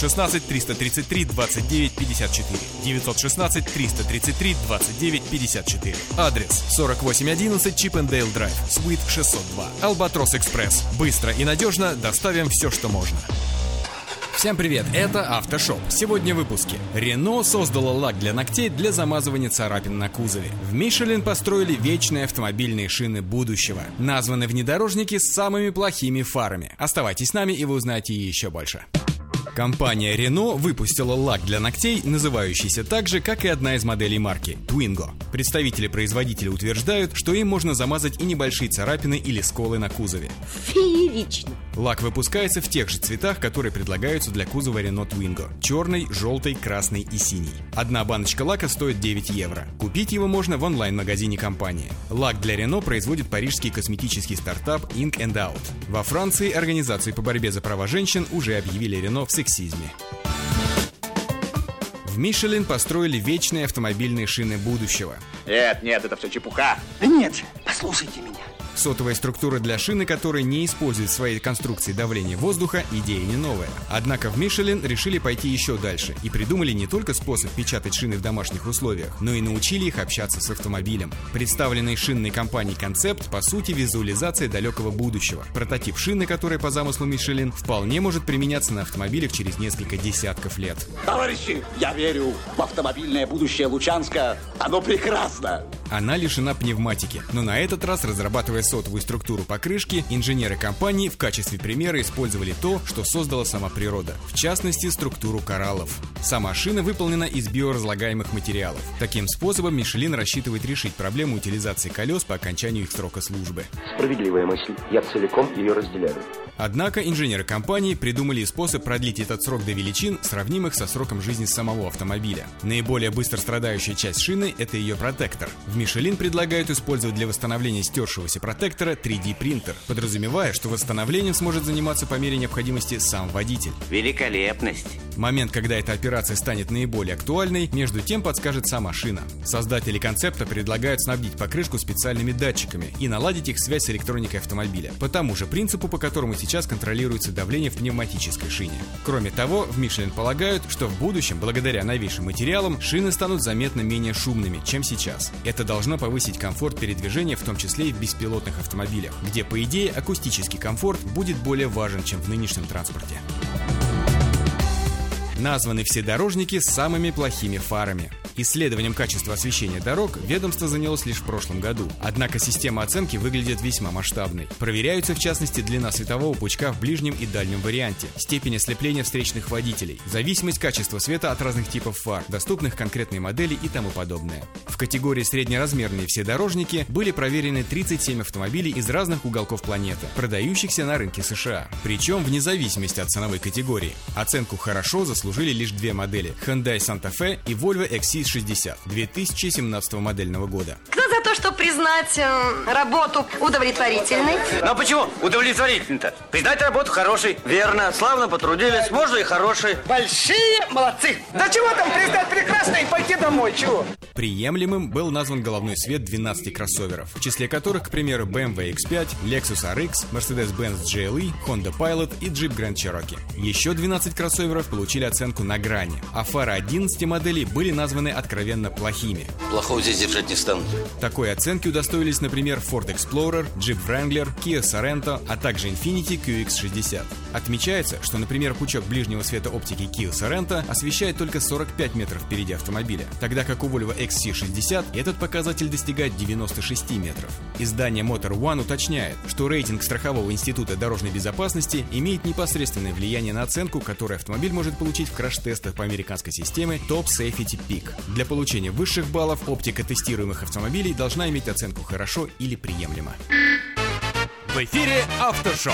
916 333 29 54. 916 333 29 54. Адрес 4811 Чипендейл Драйв, Суит 602. Албатрос Экспресс. Быстро и надежно доставим все, что можно. Всем привет, это Автошоп. Сегодня в выпуске. Рено создала лак для ногтей для замазывания царапин на кузове. В Мишелин построили вечные автомобильные шины будущего. Названы внедорожники с самыми плохими фарами. Оставайтесь с нами и вы узнаете еще больше. Компания Renault выпустила лак для ногтей, называющийся так же, как и одна из моделей марки – Twingo. Представители производителя утверждают, что им можно замазать и небольшие царапины или сколы на кузове. Феерично. Лак выпускается в тех же цветах, которые предлагаются для кузова Renault Twingo – черный, желтый, красный и синий. Одна баночка лака стоит 9 евро. Купить его можно в онлайн-магазине компании. Лак для Renault производит парижский косметический стартап Ink and Out. Во Франции организации по борьбе за права женщин уже объявили Renault в сексизме. В Мишелин построили вечные автомобильные шины будущего. Нет, нет, это все чепуха. Нет, послушайте меня. Сотовая структура для шины, которая не использует в своей конструкции давление воздуха, идея не новая. Однако в Мишелин решили пойти еще дальше и придумали не только способ печатать шины в домашних условиях, но и научили их общаться с автомобилем. Представленный шинной компанией концепт, по сути, визуализация далекого будущего. Прототип шины, которая по замыслу Мишелин, вполне может применяться на автомобилях через несколько десятков лет. Товарищи, я верю в автомобильное будущее Лучанска. Оно прекрасно. Она лишена пневматики, но на этот раз, разрабатывая сотовую структуру покрышки, инженеры компании в качестве примера использовали то, что создала сама природа, в частности, структуру кораллов. Сама шина выполнена из биоразлагаемых материалов. Таким способом Мишелин рассчитывает решить проблему утилизации колес по окончанию их срока службы. Справедливая мысль. Я целиком ее разделяю. Однако инженеры компании придумали способ продлить этот срок до величин, сравнимых со сроком жизни самого автомобиля. Наиболее быстро страдающая часть шины – это ее протектор. В Мишелин предлагают использовать для восстановления стершегося протектора 3D принтер, подразумевая, что восстановлением сможет заниматься по мере необходимости сам водитель. Великолепность. Момент, когда эта операция станет наиболее актуальной, между тем подскажет сама шина. Создатели концепта предлагают снабдить покрышку специальными датчиками и наладить их связь с электроникой автомобиля, по тому же принципу, по которому сейчас контролируется давление в пневматической шине. Кроме того, в Мишлен полагают, что в будущем, благодаря новейшим материалам, шины станут заметно менее шумными, чем сейчас. Это должно повысить комфорт передвижения, в том числе и в беспилотных автомобилях, где, по идее, акустический комфорт будет более важен, чем в нынешнем транспорте. Названы все дорожники с самыми плохими фарами. Исследованием качества освещения дорог ведомство занялось лишь в прошлом году. Однако система оценки выглядит весьма масштабной. Проверяются в частности длина светового пучка в ближнем и дальнем варианте, степень ослепления встречных водителей, зависимость качества света от разных типов фар, доступных конкретной модели и тому подобное. В категории среднеразмерные вседорожники были проверены 37 автомобилей из разных уголков планеты, продающихся на рынке США. Причем вне зависимости от ценовой категории. Оценку «хорошо» заслужили лишь две модели – Hyundai Santa Fe и Volvo XC60 2017 модельного года. Кто за то, чтобы признать э, работу удовлетворительной? Но почему удовлетворительно-то? Признать работу хорошей. Верно, славно потрудились, можно и хорошей. Большие молодцы! Да чего там признать прекрасно и пойти домой, чего? Приемлемым был назван головной свет 12 кроссоверов, в числе которых, к примеру, BMW X5, Lexus RX, Mercedes-Benz GLE, Honda Pilot и Jeep Grand Cherokee. Еще 12 кроссоверов получили оценку на грани, а фары 11 моделей были названы откровенно плохими. Плохого здесь держать не станут. Такой оценки удостоились, например, Ford Explorer, Jeep Wrangler, Kia Sorento, а также Infiniti QX60. Отмечается, что, например, пучок ближнего света оптики Kia Sorento освещает только 45 метров впереди автомобиля, тогда как у Volvo XC60 этот показатель достигает 96 метров. Издание Motor One уточняет, что рейтинг страхового института дорожной безопасности имеет непосредственное влияние на оценку, которую автомобиль может получить в краш-тестах по американской системе Top Safety Peak. Для получения высших баллов оптика тестируемых автомобилей должна иметь оценку «хорошо» или «приемлемо». В эфире Автошоу.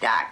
Так,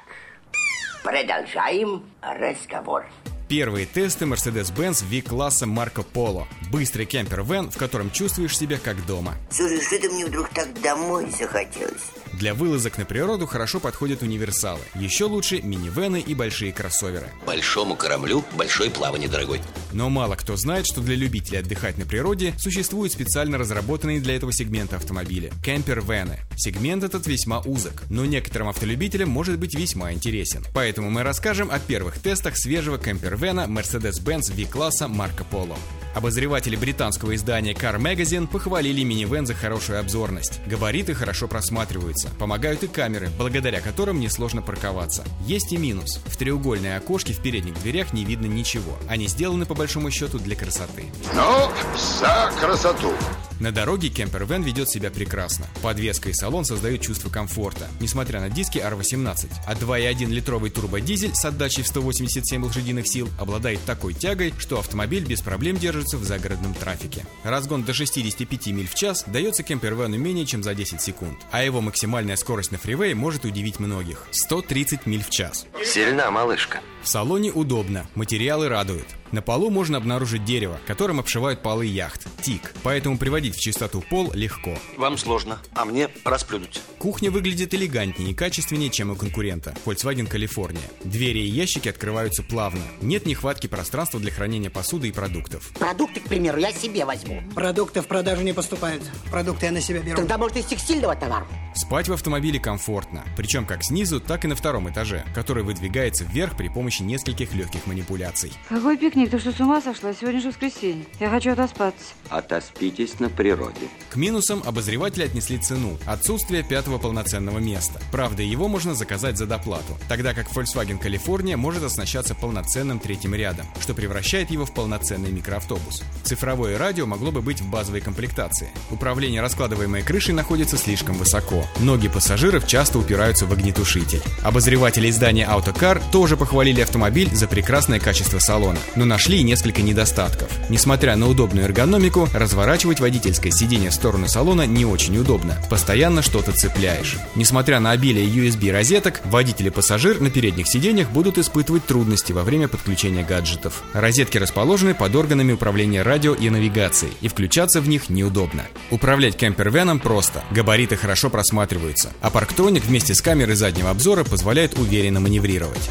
продолжаем разговор. Первые тесты Mercedes-Benz V-класса Марко Поло. Быстрый кемпер-вен, в котором чувствуешь себя как дома. Слушай, что-то мне вдруг так домой захотелось. Для вылазок на природу хорошо подходят универсалы. Еще лучше минивены и большие кроссоверы. Большому кораблю большое плавание, дорогой. Но мало кто знает, что для любителей отдыхать на природе существуют специально разработанные для этого сегмента автомобили – кемпер-вены. Сегмент этот весьма узок, но некоторым автолюбителям может быть весьма интересен. Поэтому мы расскажем о первых тестах свежего кемпер-вена Mercedes-Benz V-класса Марко Поло. Обозреватели британского издания Car Magazine похвалили минивэн за хорошую обзорность. Габариты хорошо просматриваются, помогают и камеры, благодаря которым несложно парковаться. Есть и минус. В треугольные окошки в передних дверях не видно ничего. Они сделаны по большому счету для красоты. Ну, за красоту. На дороге кемпер-вен ведет себя прекрасно. Подвеска и салон создают чувство комфорта, несмотря на диски R18. А 2.1 литровый турбодизель с отдачей в 187 лошадиных сил обладает такой тягой, что автомобиль без проблем держится в загородном трафике. Разгон до 65 миль в час дается кемпер-вену менее чем за 10 секунд, а его максимальная скорость на фривее может удивить многих – 130 миль в час. Сильна малышка. В салоне удобно, материалы радуют. На полу можно обнаружить дерево, которым обшивают полы яхт – тик, поэтому приводить в чистоту пол легко. Вам сложно, а мне расплюнуть. Кухня выглядит элегантнее и качественнее, чем у конкурента – Volkswagen California. Двери и ящики открываются плавно. Нет нехватки пространства для хранения посуды и продуктов. Продукты, к примеру, я себе возьму. Продукты в продажу не поступают. Продукты я на себя беру. Тогда, может, из текстильного товара? Спать в автомобиле комфортно, причем как снизу, так и на втором этаже, который выдвигается вверх при помощи нескольких легких манипуляций. Какой пикник? Ты что, с ума сошла? Сегодня же воскресенье. Я хочу отоспаться. Отоспитесь на природе. К минусам обозреватели отнесли цену – отсутствие пятого полноценного места. Правда, его можно заказать за доплату, тогда как Volkswagen California может оснащаться полноценным третьим рядом, что превращает его в полноценный микроавтобус. Цифровое радио могло бы быть в базовой комплектации. Управление раскладываемой крышей находится слишком высоко. Ноги пассажиров часто упираются в огнетушитель. Обозреватели издания Autocar тоже похвалили автомобиль за прекрасное качество салона, но нашли и несколько недостатков. Несмотря на удобную эргономику, разворачивать водительское сиденье в сторону салона не очень удобно. Постоянно что-то цепляешь. Несмотря на обилие USB-розеток, водитель и пассажир на передних сиденьях будут испытывать трудности во время подключения гаджетов. Розетки расположены под органами управления радио и навигацией, и включаться в них неудобно. Управлять кемпервеном просто. Габариты хорошо просматриваются, а парктроник вместе с камерой заднего обзора позволяет уверенно маневрировать.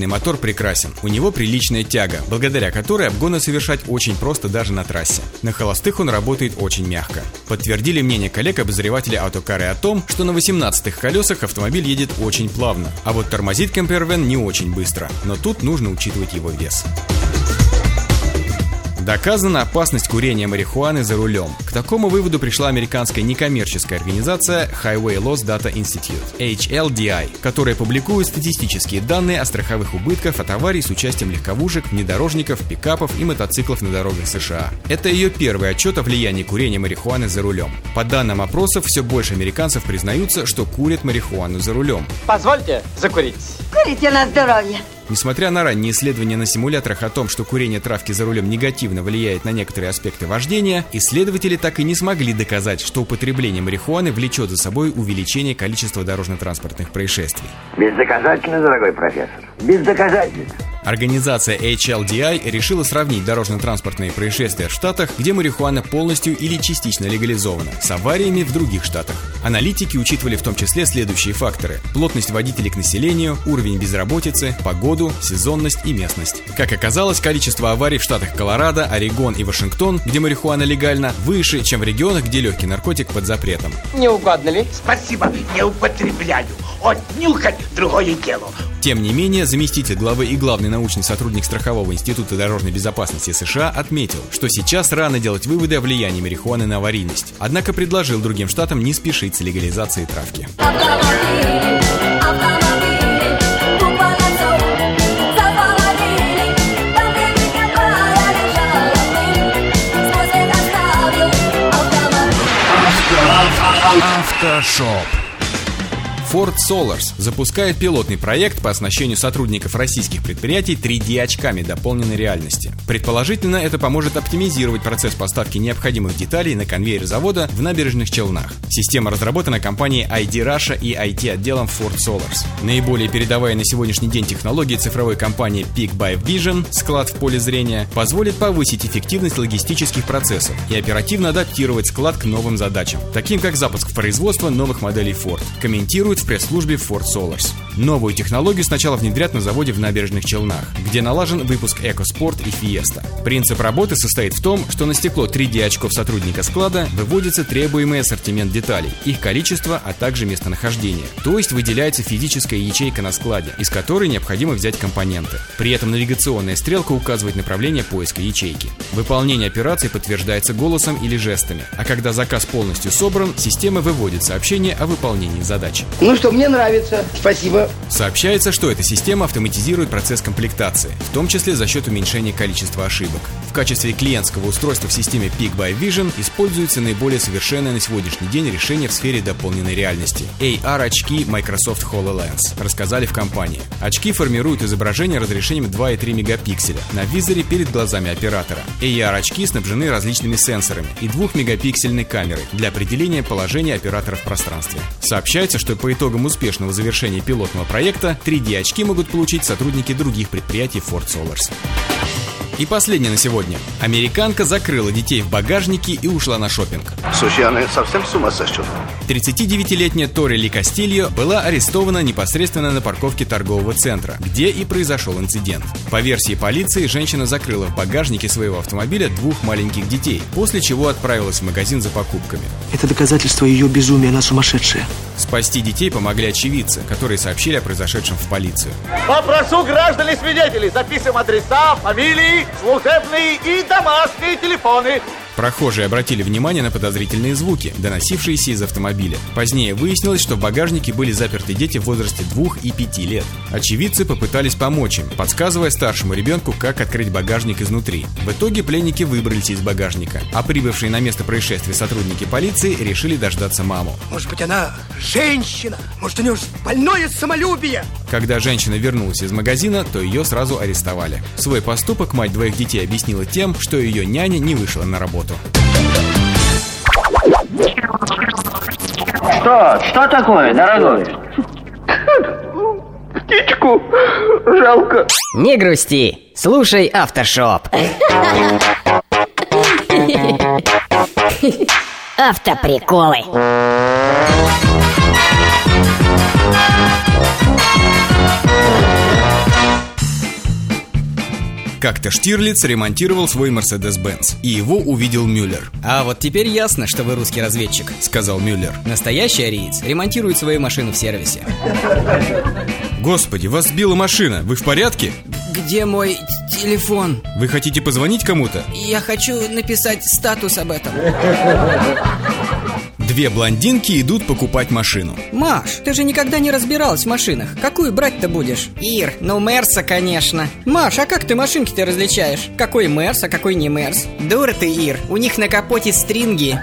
Турбодизельный мотор прекрасен. У него приличная тяга, благодаря которой обгоны совершать очень просто даже на трассе. На холостых он работает очень мягко. Подтвердили мнение коллег-обозревателей автокары о том, что на 18-х колесах автомобиль едет очень плавно, а вот тормозит Кемпервен не очень быстро, но тут нужно учитывать его вес. Доказана опасность курения марихуаны за рулем. К такому выводу пришла американская некоммерческая организация Highway Loss Data Institute, HLDI, которая публикует статистические данные о страховых убытках от аварий с участием легковушек, внедорожников, пикапов и мотоциклов на дорогах США. Это ее первый отчет о влиянии курения марихуаны за рулем. По данным опросов, все больше американцев признаются, что курят марихуану за рулем. Позвольте закурить. Курите на здоровье. Несмотря на ранние исследования на симуляторах о том, что курение травки за рулем негативно влияет на некоторые аспекты вождения, исследователи так и не смогли доказать, что употребление марихуаны влечет за собой увеличение количества дорожно-транспортных происшествий. Бездоказательно, дорогой профессор. Бездоказательно. Организация HLDI решила сравнить дорожно-транспортные происшествия в штатах, где марихуана полностью или частично легализована, с авариями в других штатах. Аналитики учитывали в том числе следующие факторы – плотность водителей к населению, уровень безработицы, погоду, сезонность и местность. Как оказалось, количество аварий в штатах Колорадо, Орегон и Вашингтон, где марихуана легальна, выше, чем в регионах, где легкий наркотик под запретом. Не угодно ли? Спасибо, не употребляю. От нюхать другое дело. Тем не менее, заместитель главы и главный научный сотрудник Страхового института дорожной безопасности США отметил, что сейчас рано делать выводы о влиянии марихуаны на аварийность, однако предложил другим штатам не спешить с легализацией травки. Автошоп. Ford Solars запускает пилотный проект по оснащению сотрудников российских предприятий 3D-очками дополненной реальности. Предположительно, это поможет оптимизировать процесс поставки необходимых деталей на конвейер завода в набережных Челнах. Система разработана компанией ID Russia и IT-отделом Ford Solars. Наиболее передовая на сегодняшний день технология цифровой компании Peak by Vision, склад в поле зрения, позволит повысить эффективность логистических процессов и оперативно адаптировать склад к новым задачам, таким как запуск в производство новых моделей Ford, комментирует в пресс-службе Ford Solars. Новую технологию сначала внедрят на заводе в набережных Челнах, где налажен выпуск EcoSport и Fiesta. Принцип работы состоит в том, что на стекло 3D очков сотрудника склада выводится требуемый ассортимент деталей, их количество, а также местонахождение. То есть выделяется физическая ячейка на складе, из которой необходимо взять компоненты. При этом навигационная стрелка указывает направление поиска ячейки. Выполнение операции подтверждается голосом или жестами, а когда заказ полностью собран, система выводит сообщение о выполнении задачи. Ну что, мне нравится. Спасибо. Сообщается, что эта система автоматизирует процесс комплектации, в том числе за счет уменьшения количества ошибок. В качестве клиентского устройства в системе Peak by Vision используется наиболее совершенное на сегодняшний день решение в сфере дополненной реальности – AR-очки Microsoft HoloLens, рассказали в компании. Очки формируют изображение разрешением 2,3 мегапикселя на визоре перед глазами оператора. AR-очки снабжены различными сенсорами и 2-мегапиксельной камерой для определения положения оператора в пространстве. Сообщается, что по итогам успешного завершения пилотного проекта 3D-очки могут получить сотрудники других предприятий Ford Solars. И последнее на сегодня. Американка закрыла детей в багажнике и ушла на шопинг. Слушай, она совсем с ума сошла. 39-летняя Тори Ли Кастильо была арестована непосредственно на парковке торгового центра, где и произошел инцидент. По версии полиции, женщина закрыла в багажнике своего автомобиля двух маленьких детей, после чего отправилась в магазин за покупками. Это доказательство ее безумия, она сумасшедшая. Спасти детей помогли очевидцы, которые сообщили о произошедшем в полицию. Попрошу граждан и свидетелей записываем адреса, фамилии, служебные и домашние телефоны. Прохожие обратили внимание на подозрительные звуки, доносившиеся из автомобиля. Позднее выяснилось, что в багажнике были заперты дети в возрасте 2 и 5 лет. Очевидцы попытались помочь им, подсказывая старшему ребенку, как открыть багажник изнутри. В итоге пленники выбрались из багажника, а прибывшие на место происшествия сотрудники полиции решили дождаться маму. Может быть, она женщина? Может, у нее больное самолюбие? Когда женщина вернулась из магазина, то ее сразу арестовали. Свой поступок мать двоих детей объяснила тем, что ее няня не вышла на работу. Что? Что такое, дорогой? Птичку жалко. Не грусти, слушай Автошоп. Автоприколы. Как-то Штирлиц ремонтировал свой Mercedes-Benz, и его увидел Мюллер. А вот теперь ясно, что вы русский разведчик, сказал Мюллер. Настоящий ариец ремонтирует свою машину в сервисе. Господи, вас сбила машина, вы в порядке? Где мой телефон? Вы хотите позвонить кому-то? Я хочу написать статус об этом. Две блондинки идут покупать машину. Маш, ты же никогда не разбиралась в машинах. Какую брать-то будешь? Ир, ну Мерса, конечно. Маш, а как ты машинки-то различаешь? Какой Мерс, а какой не Мерс? Дура ты, Ир, у них на капоте стринги.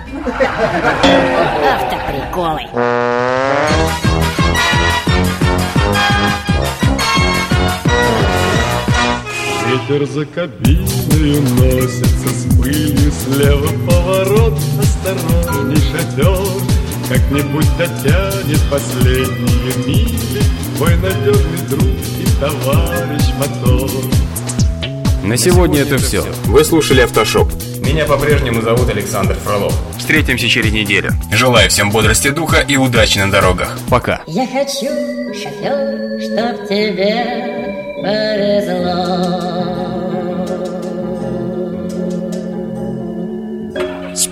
Автоприколы. Ветер за кабиной носится с пылью Слева поворот, осторожней шатер Как-нибудь дотянет последние мили Твой надежный друг и товарищ мотор На сегодня это все. Вы слушали «Автошоп». Меня по-прежнему зовут Александр Фролов. Встретимся через неделю. Желаю всем бодрости духа и удачи на дорогах. Пока. Я хочу, шофер, чтоб тебе повезло.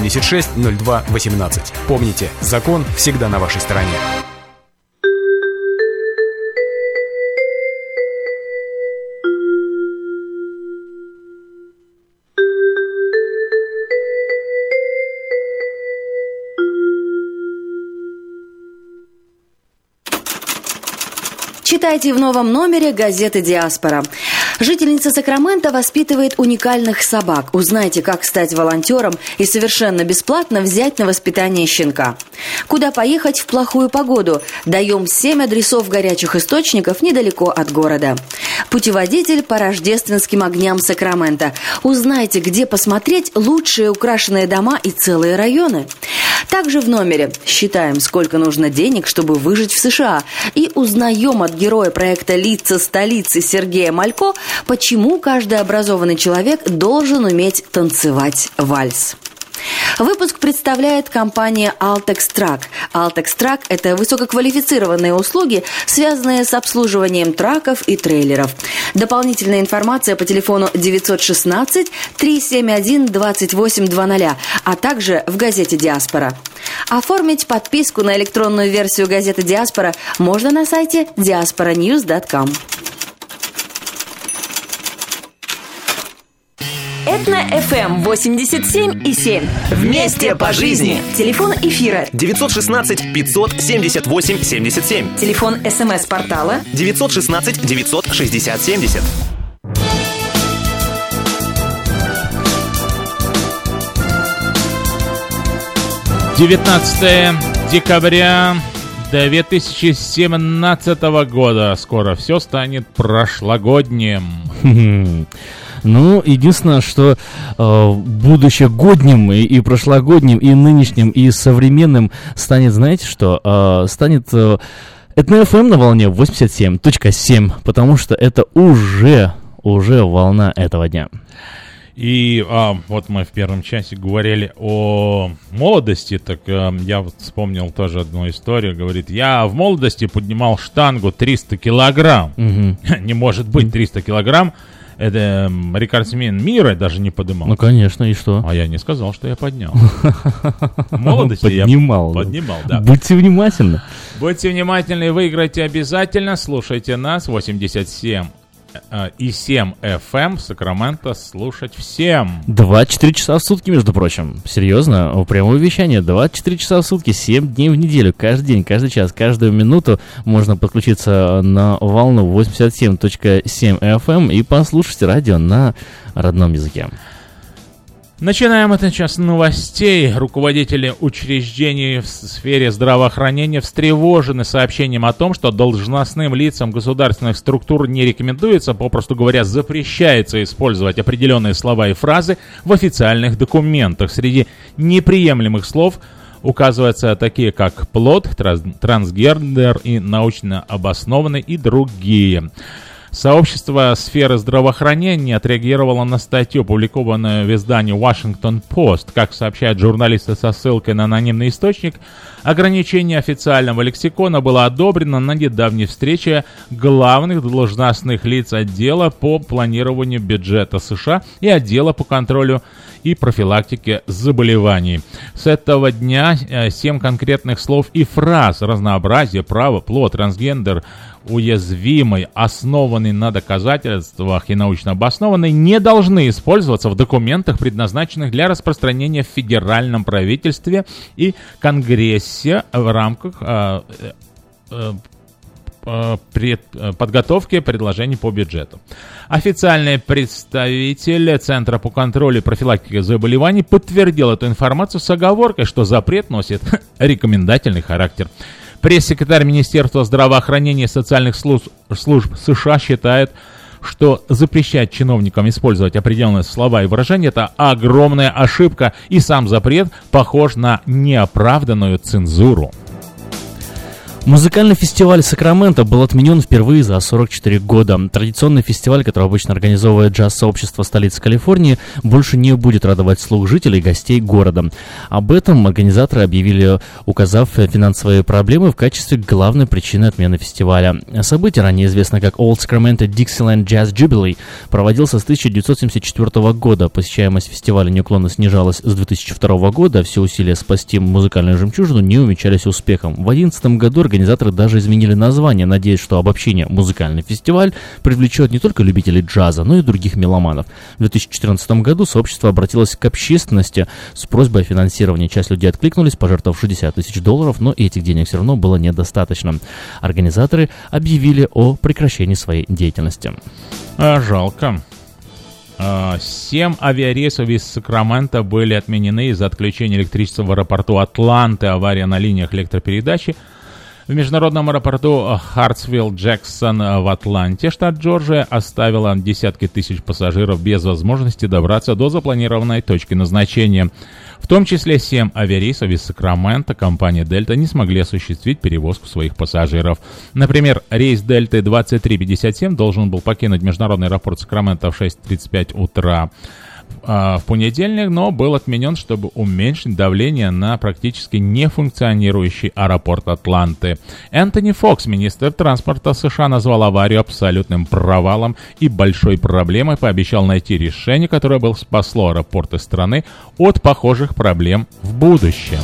02 18. Помните, закон всегда на вашей стороне. Читайте в новом номере газеты «Диаспора». Жительница Сакрамента воспитывает уникальных собак. Узнайте, как стать волонтером и совершенно бесплатно взять на воспитание щенка. Куда поехать в плохую погоду? Даем 7 адресов горячих источников недалеко от города. Путеводитель по рождественским огням Сакрамента. Узнайте, где посмотреть лучшие украшенные дома и целые районы. Также в номере считаем, сколько нужно денег, чтобы выжить в США, и узнаем от героя проекта «Лица столицы» Сергея Малько, почему каждый образованный человек должен уметь танцевать вальс. Выпуск представляет компания Altex Track. Altex Track – это высококвалифицированные услуги, связанные с обслуживанием траков и трейлеров. Дополнительная информация по телефону 916 371 2820, а также в газете «Диаспора». Оформить подписку на электронную версию газеты «Диаспора» можно на сайте diasporanews.com. Этно FM 87 и 7. Вместе по жизни. Телефон эфира 916 578 77. Телефон СМС-портала 916 960 70. Девятнадцатое декабря 2017 года. Скоро все станет прошлогодним. (laughs) Ну, единственное, что э, будущее годним и, и прошлогодним, и нынешним, и современным станет, знаете что? Э, станет... Э, это на FM на волне 87.7, потому что это уже, уже волна этого дня. И а, вот мы в первом часе говорили о молодости, так а, я вот вспомнил тоже одну историю. Говорит, я в молодости поднимал штангу 300 килограмм. Угу. (laughs) Не может быть 300 килограмм это рекордсмен мира даже не поднимал. Ну, конечно, и что? А я не сказал, что я поднял. (laughs) Молодости поднимал, я поднимал, да. Будьте внимательны. Будьте внимательны, выиграйте обязательно. Слушайте нас, 87 и 7 FM Сакраменто слушать всем. 24 часа в сутки, между прочим. Серьезно, прямое вещание. 24 часа в сутки, 7 дней в неделю. Каждый день, каждый час, каждую минуту можно подключиться на волну 87.7 FM и послушать радио на родном языке. Начинаем этот час новостей. Руководители учреждений в сфере здравоохранения встревожены сообщением о том, что должностным лицам государственных структур не рекомендуется, попросту говоря, запрещается использовать определенные слова и фразы в официальных документах. Среди неприемлемых слов указываются такие, как плод, трансгендер и научно обоснованный и другие. Сообщество сферы здравоохранения отреагировало на статью, опубликованную в издании Washington Post. Как сообщают журналисты со ссылкой на анонимный источник, ограничение официального лексикона было одобрено на недавней встрече главных должностных лиц отдела по планированию бюджета США и отдела по контролю и профилактике заболеваний. С этого дня э, семь конкретных слов и фраз разнообразие, право, плод, трансгендер, уязвимый, основанный на доказательствах и научно обоснованный, не должны использоваться в документах, предназначенных для распространения в федеральном правительстве и Конгрессе в рамках э, э, э, пред, подготовки предложений по бюджету. Официальный представитель Центра по контролю и профилактике заболеваний подтвердил эту информацию с оговоркой, что запрет носит (laughs) рекомендательный характер. Пресс-секретарь Министерства здравоохранения и социальных служб, служб США считает, что запрещать чиновникам использовать определенные слова и выражения – это огромная ошибка, и сам запрет похож на неоправданную цензуру. Музыкальный фестиваль Сакраменто был отменен впервые за 44 года. Традиционный фестиваль, который обычно организовывает джаз-сообщество столицы Калифорнии, больше не будет радовать слух жителей и гостей города. Об этом организаторы объявили, указав финансовые проблемы в качестве главной причины отмены фестиваля. Событие, ранее известно как Old Sacramento Dixieland Jazz Jubilee, проводился с 1974 года. Посещаемость фестиваля неуклонно снижалась с 2002 года. Все усилия спасти музыкальную жемчужину не увенчались успехом. В 2011 году организаторы даже изменили название, надеясь, что обобщение «Музыкальный фестиваль» привлечет не только любителей джаза, но и других меломанов. В 2014 году сообщество обратилось к общественности с просьбой о финансировании. Часть людей откликнулись, пожертвовав 60 тысяч долларов, но этих денег все равно было недостаточно. Организаторы объявили о прекращении своей деятельности. А, жалко. А, семь авиарейсов из Сакрамента были отменены из-за отключения электричества в аэропорту Атланты, авария на линиях электропередачи – в международном аэропорту Хартсвилл-Джексон в Атланте, штат Джорджия, оставила десятки тысяч пассажиров без возможности добраться до запланированной точки назначения. В том числе 7 авиарейсов из Сакрамента компания Дельта не смогли осуществить перевозку своих пассажиров. Например, рейс Дельты 2357 должен был покинуть международный аэропорт Сакрамента в 6.35 утра. А, в понедельник, но был отменен, чтобы уменьшить давление на практически нефункционирующий аэропорт Атланты. Энтони Фокс, министр транспорта США, назвал аварию абсолютным провалом и большой проблемой, пообещал найти решение, которое бы спасло аэропорты страны от похожих проблем в будущем.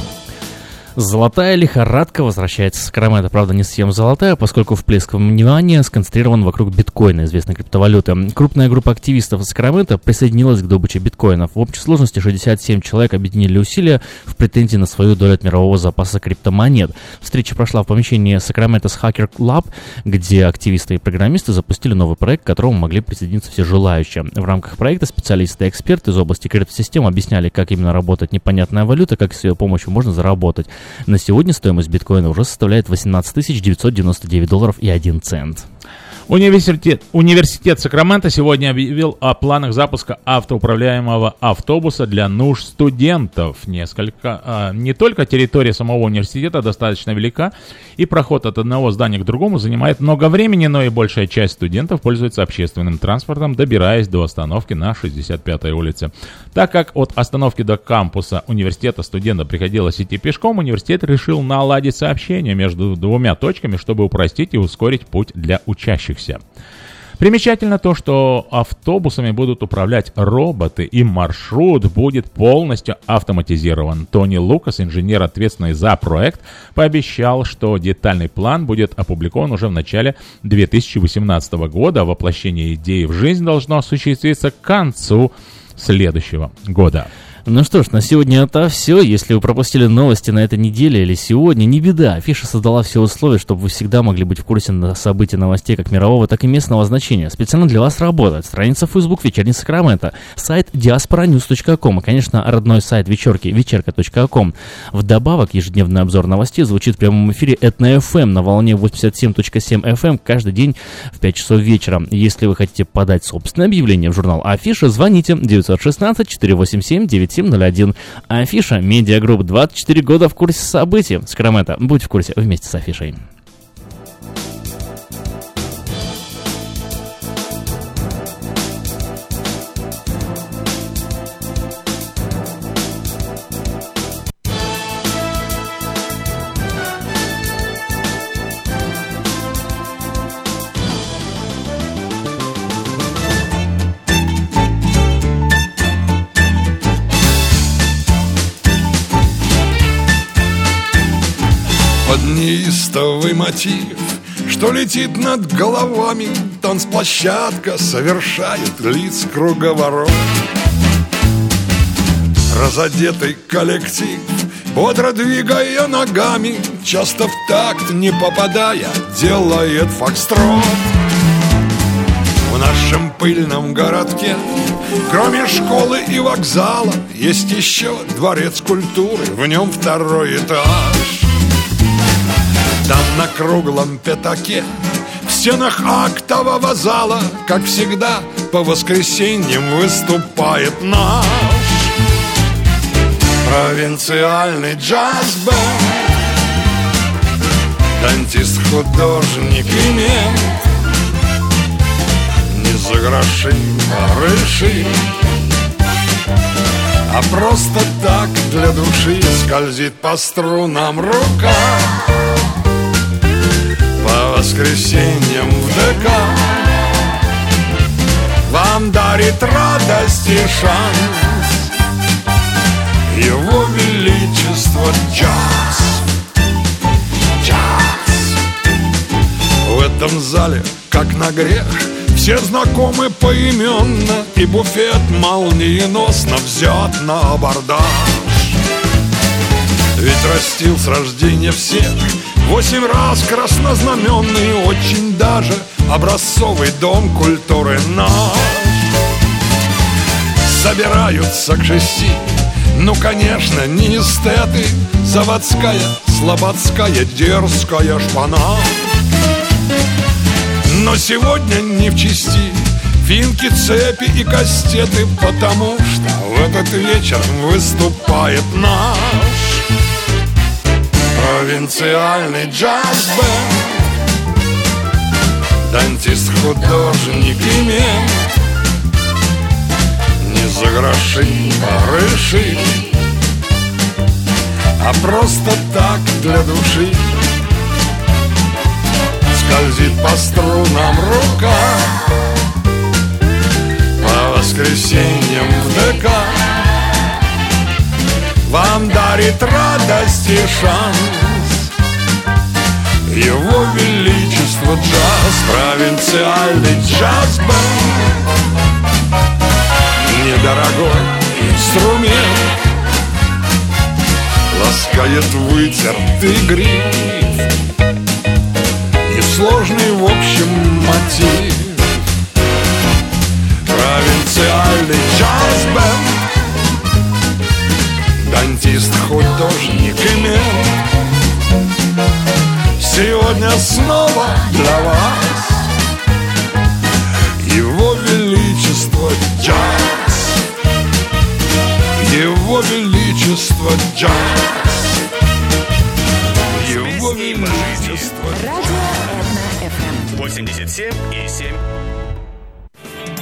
Золотая лихорадка возвращается в Сакраменто. Правда, не совсем золотая, поскольку всплеск внимания сконцентрирован вокруг биткоина, известной криптовалюты. Крупная группа активистов из Сакрамента присоединилась к добыче биткоинов. В общей сложности 67 человек объединили усилия в претензии на свою долю от мирового запаса криптомонет. Встреча прошла в помещении Сакрамента с Hacker Lab, где активисты и программисты запустили новый проект, к которому могли присоединиться все желающие. В рамках проекта специалисты и эксперты из области криптосистем объясняли, как именно работает непонятная валюта, как с ее помощью можно заработать. На сегодня стоимость биткоина уже составляет 18 999 долларов и 1 цент. Университет, университет Сакрамента сегодня объявил о планах запуска автоуправляемого автобуса для нужд студентов. Несколько, а, не только территория самого университета достаточно велика, и проход от одного здания к другому занимает много времени, но и большая часть студентов пользуется общественным транспортом, добираясь до остановки на 65-й улице. Так как от остановки до кампуса университета студента приходилось идти пешком, университет решил наладить сообщение между двумя точками, чтобы упростить и ускорить путь для учащихся учащихся. Примечательно то, что автобусами будут управлять роботы, и маршрут будет полностью автоматизирован. Тони Лукас, инженер, ответственный за проект, пообещал, что детальный план будет опубликован уже в начале 2018 года, воплощение идеи в жизнь должно осуществиться к концу следующего года. Ну что ж, на сегодня это все. Если вы пропустили новости на этой неделе или сегодня, не беда. Афиша создала все условия, чтобы вы всегда могли быть в курсе событий новостей как мирового, так и местного значения. Специально для вас работает страница Facebook «Вечерний Сакраменто», сайт diasporanews.com и, конечно, родной сайт вечерки вечерка.ком. Вдобавок, ежедневный обзор новостей звучит в прямом эфире Этно FM на волне 87.7 FM каждый день в 5 часов вечера. Если вы хотите подать собственное объявление в журнал Афиша, звоните 916 487 97 701. Афиша Медиагрупп 24 года в курсе событий. Сакраменто, будь в курсе вместе с Афишей. Неистовый мотив, что летит над головами Танцплощадка совершает лиц круговорот. Разодетый коллектив, бодро двигая ногами Часто в такт не попадая, делает фокстрот. В нашем пыльном городке Кроме школы и вокзала Есть еще дворец культуры В нем второй этаж там на круглом пятаке В стенах актового зала Как всегда по воскресеньям Выступает наш Провинциальный джаз-бенд Дантист, художник и мент. Не за гроши, а рыши. А просто так для души скользит по струнам рука по воскресеньям в ДК Вам дарит радость и шанс. Его Величество джаз Джаз В этом зале, как на грех все знакомы поименно И буфет молниеносно взят на абордаж. Ведь растил с рождения всех Восемь раз краснознаменный Очень даже образцовый дом культуры наш. Собираются к шести. Ну, конечно, не эстеты. Заводская, слободская, дерзкая шпана. Но сегодня не в чести. Финки, цепи и кастеты Потому что в этот вечер выступает наш Провинциальный джаз-бенд Дантист, художник и мент. Не за гроши барыши А просто так для души. Скользит по струнам рука По воскресеньям в ДК Вам дарит радость и шанс. Его Величество джаз Провинциальный джаз-бенд Недорогой инструмент. Ласкает вытертый гриф. Несложный в общем мотив. Провинциальный джаз-бенд Дантист, художник и мент. Сегодня снова для вас Его Величество джаз. Его Величество джаз. Его Величество Радио 87 и 7.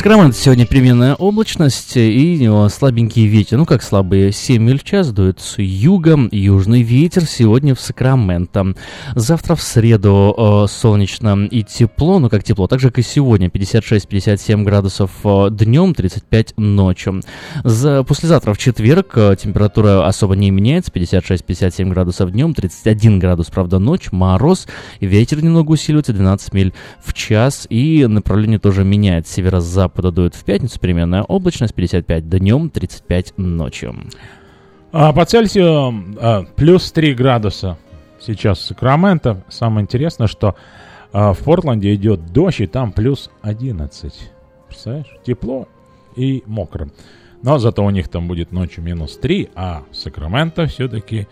Сакраменто сегодня переменная облачность и слабенький ветер. Ну, как слабые, 7 миль в час дует с юга. Южный ветер сегодня в Сакраменто. Завтра в среду э, солнечно и тепло, ну как тепло, так же как и сегодня. 56-57 градусов э, днем, 35 ночью. За, послезавтра в четверг э, температура особо не меняется. 56-57 градусов днем, 31 градус, правда, ночь, мороз. Ветер немного усиливается, 12 миль в час. И направление тоже меняется. Северо-запад запада дует в пятницу, переменная облачность, 55 днем, 35 ночью. А по Цельсию а, плюс 3 градуса сейчас Сакраменто. Самое интересное, что а, в Портленде идет дождь, и там плюс 11. Представляешь? Тепло и мокро. Но зато у них там будет ночью минус 3, а в Сакраменто все-таки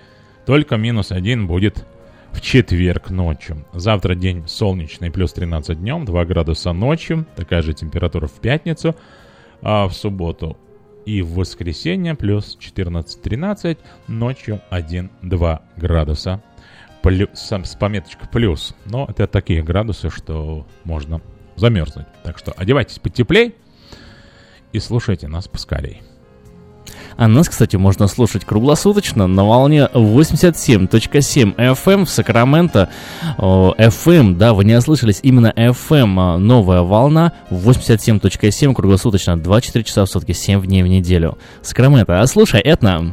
только минус 1 будет в четверг ночью. Завтра день солнечный, плюс 13 днем, 2 градуса ночью, такая же температура в пятницу, а в субботу и в воскресенье плюс 14-13, ночью 1-2 градуса. Плюс, с пометочкой плюс. Но это такие градусы, что можно замерзнуть. Так что одевайтесь потеплей и слушайте нас поскорей. А нас, кстати, можно слушать круглосуточно на волне 87.7 FM в Сакраменто. FM, да, вы не ослышались, именно FM, а, новая волна 87.7 круглосуточно, 24 часа в сутки, 7 дней в неделю. Сакраменто, а слушай, Этна.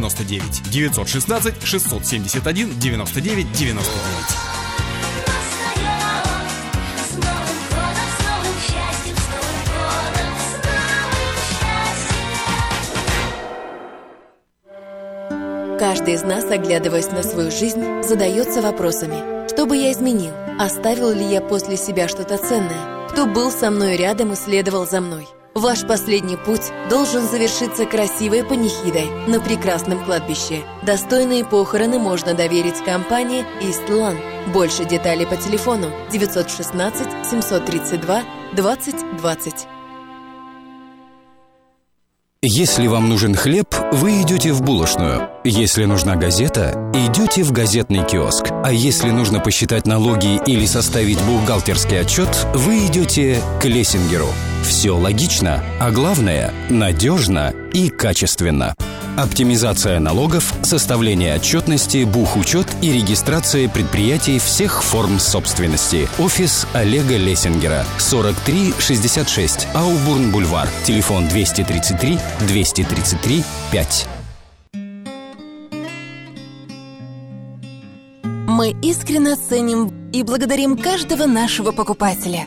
99 916 671 99 99 Каждый из нас, оглядываясь на свою жизнь, задается вопросами. Что бы я изменил? Оставил ли я после себя что-то ценное? Кто был со мной рядом и следовал за мной? Ваш последний путь должен завершиться красивой панихидой на прекрасном кладбище. Достойные похороны можно доверить компании Истлан. Больше деталей по телефону 916 732 2020. Если вам нужен хлеб, вы идете в булочную. Если нужна газета, идете в газетный киоск. А если нужно посчитать налоги или составить бухгалтерский отчет, вы идете к Лессингеру. Все логично, а главное – надежно и качественно. Оптимизация налогов, составление отчетности, бухучет и регистрация предприятий всех форм собственности. Офис Олега Лессингера. 4366 Аубурн Бульвар. Телефон 233 233 5. Мы искренне ценим и благодарим каждого нашего покупателя.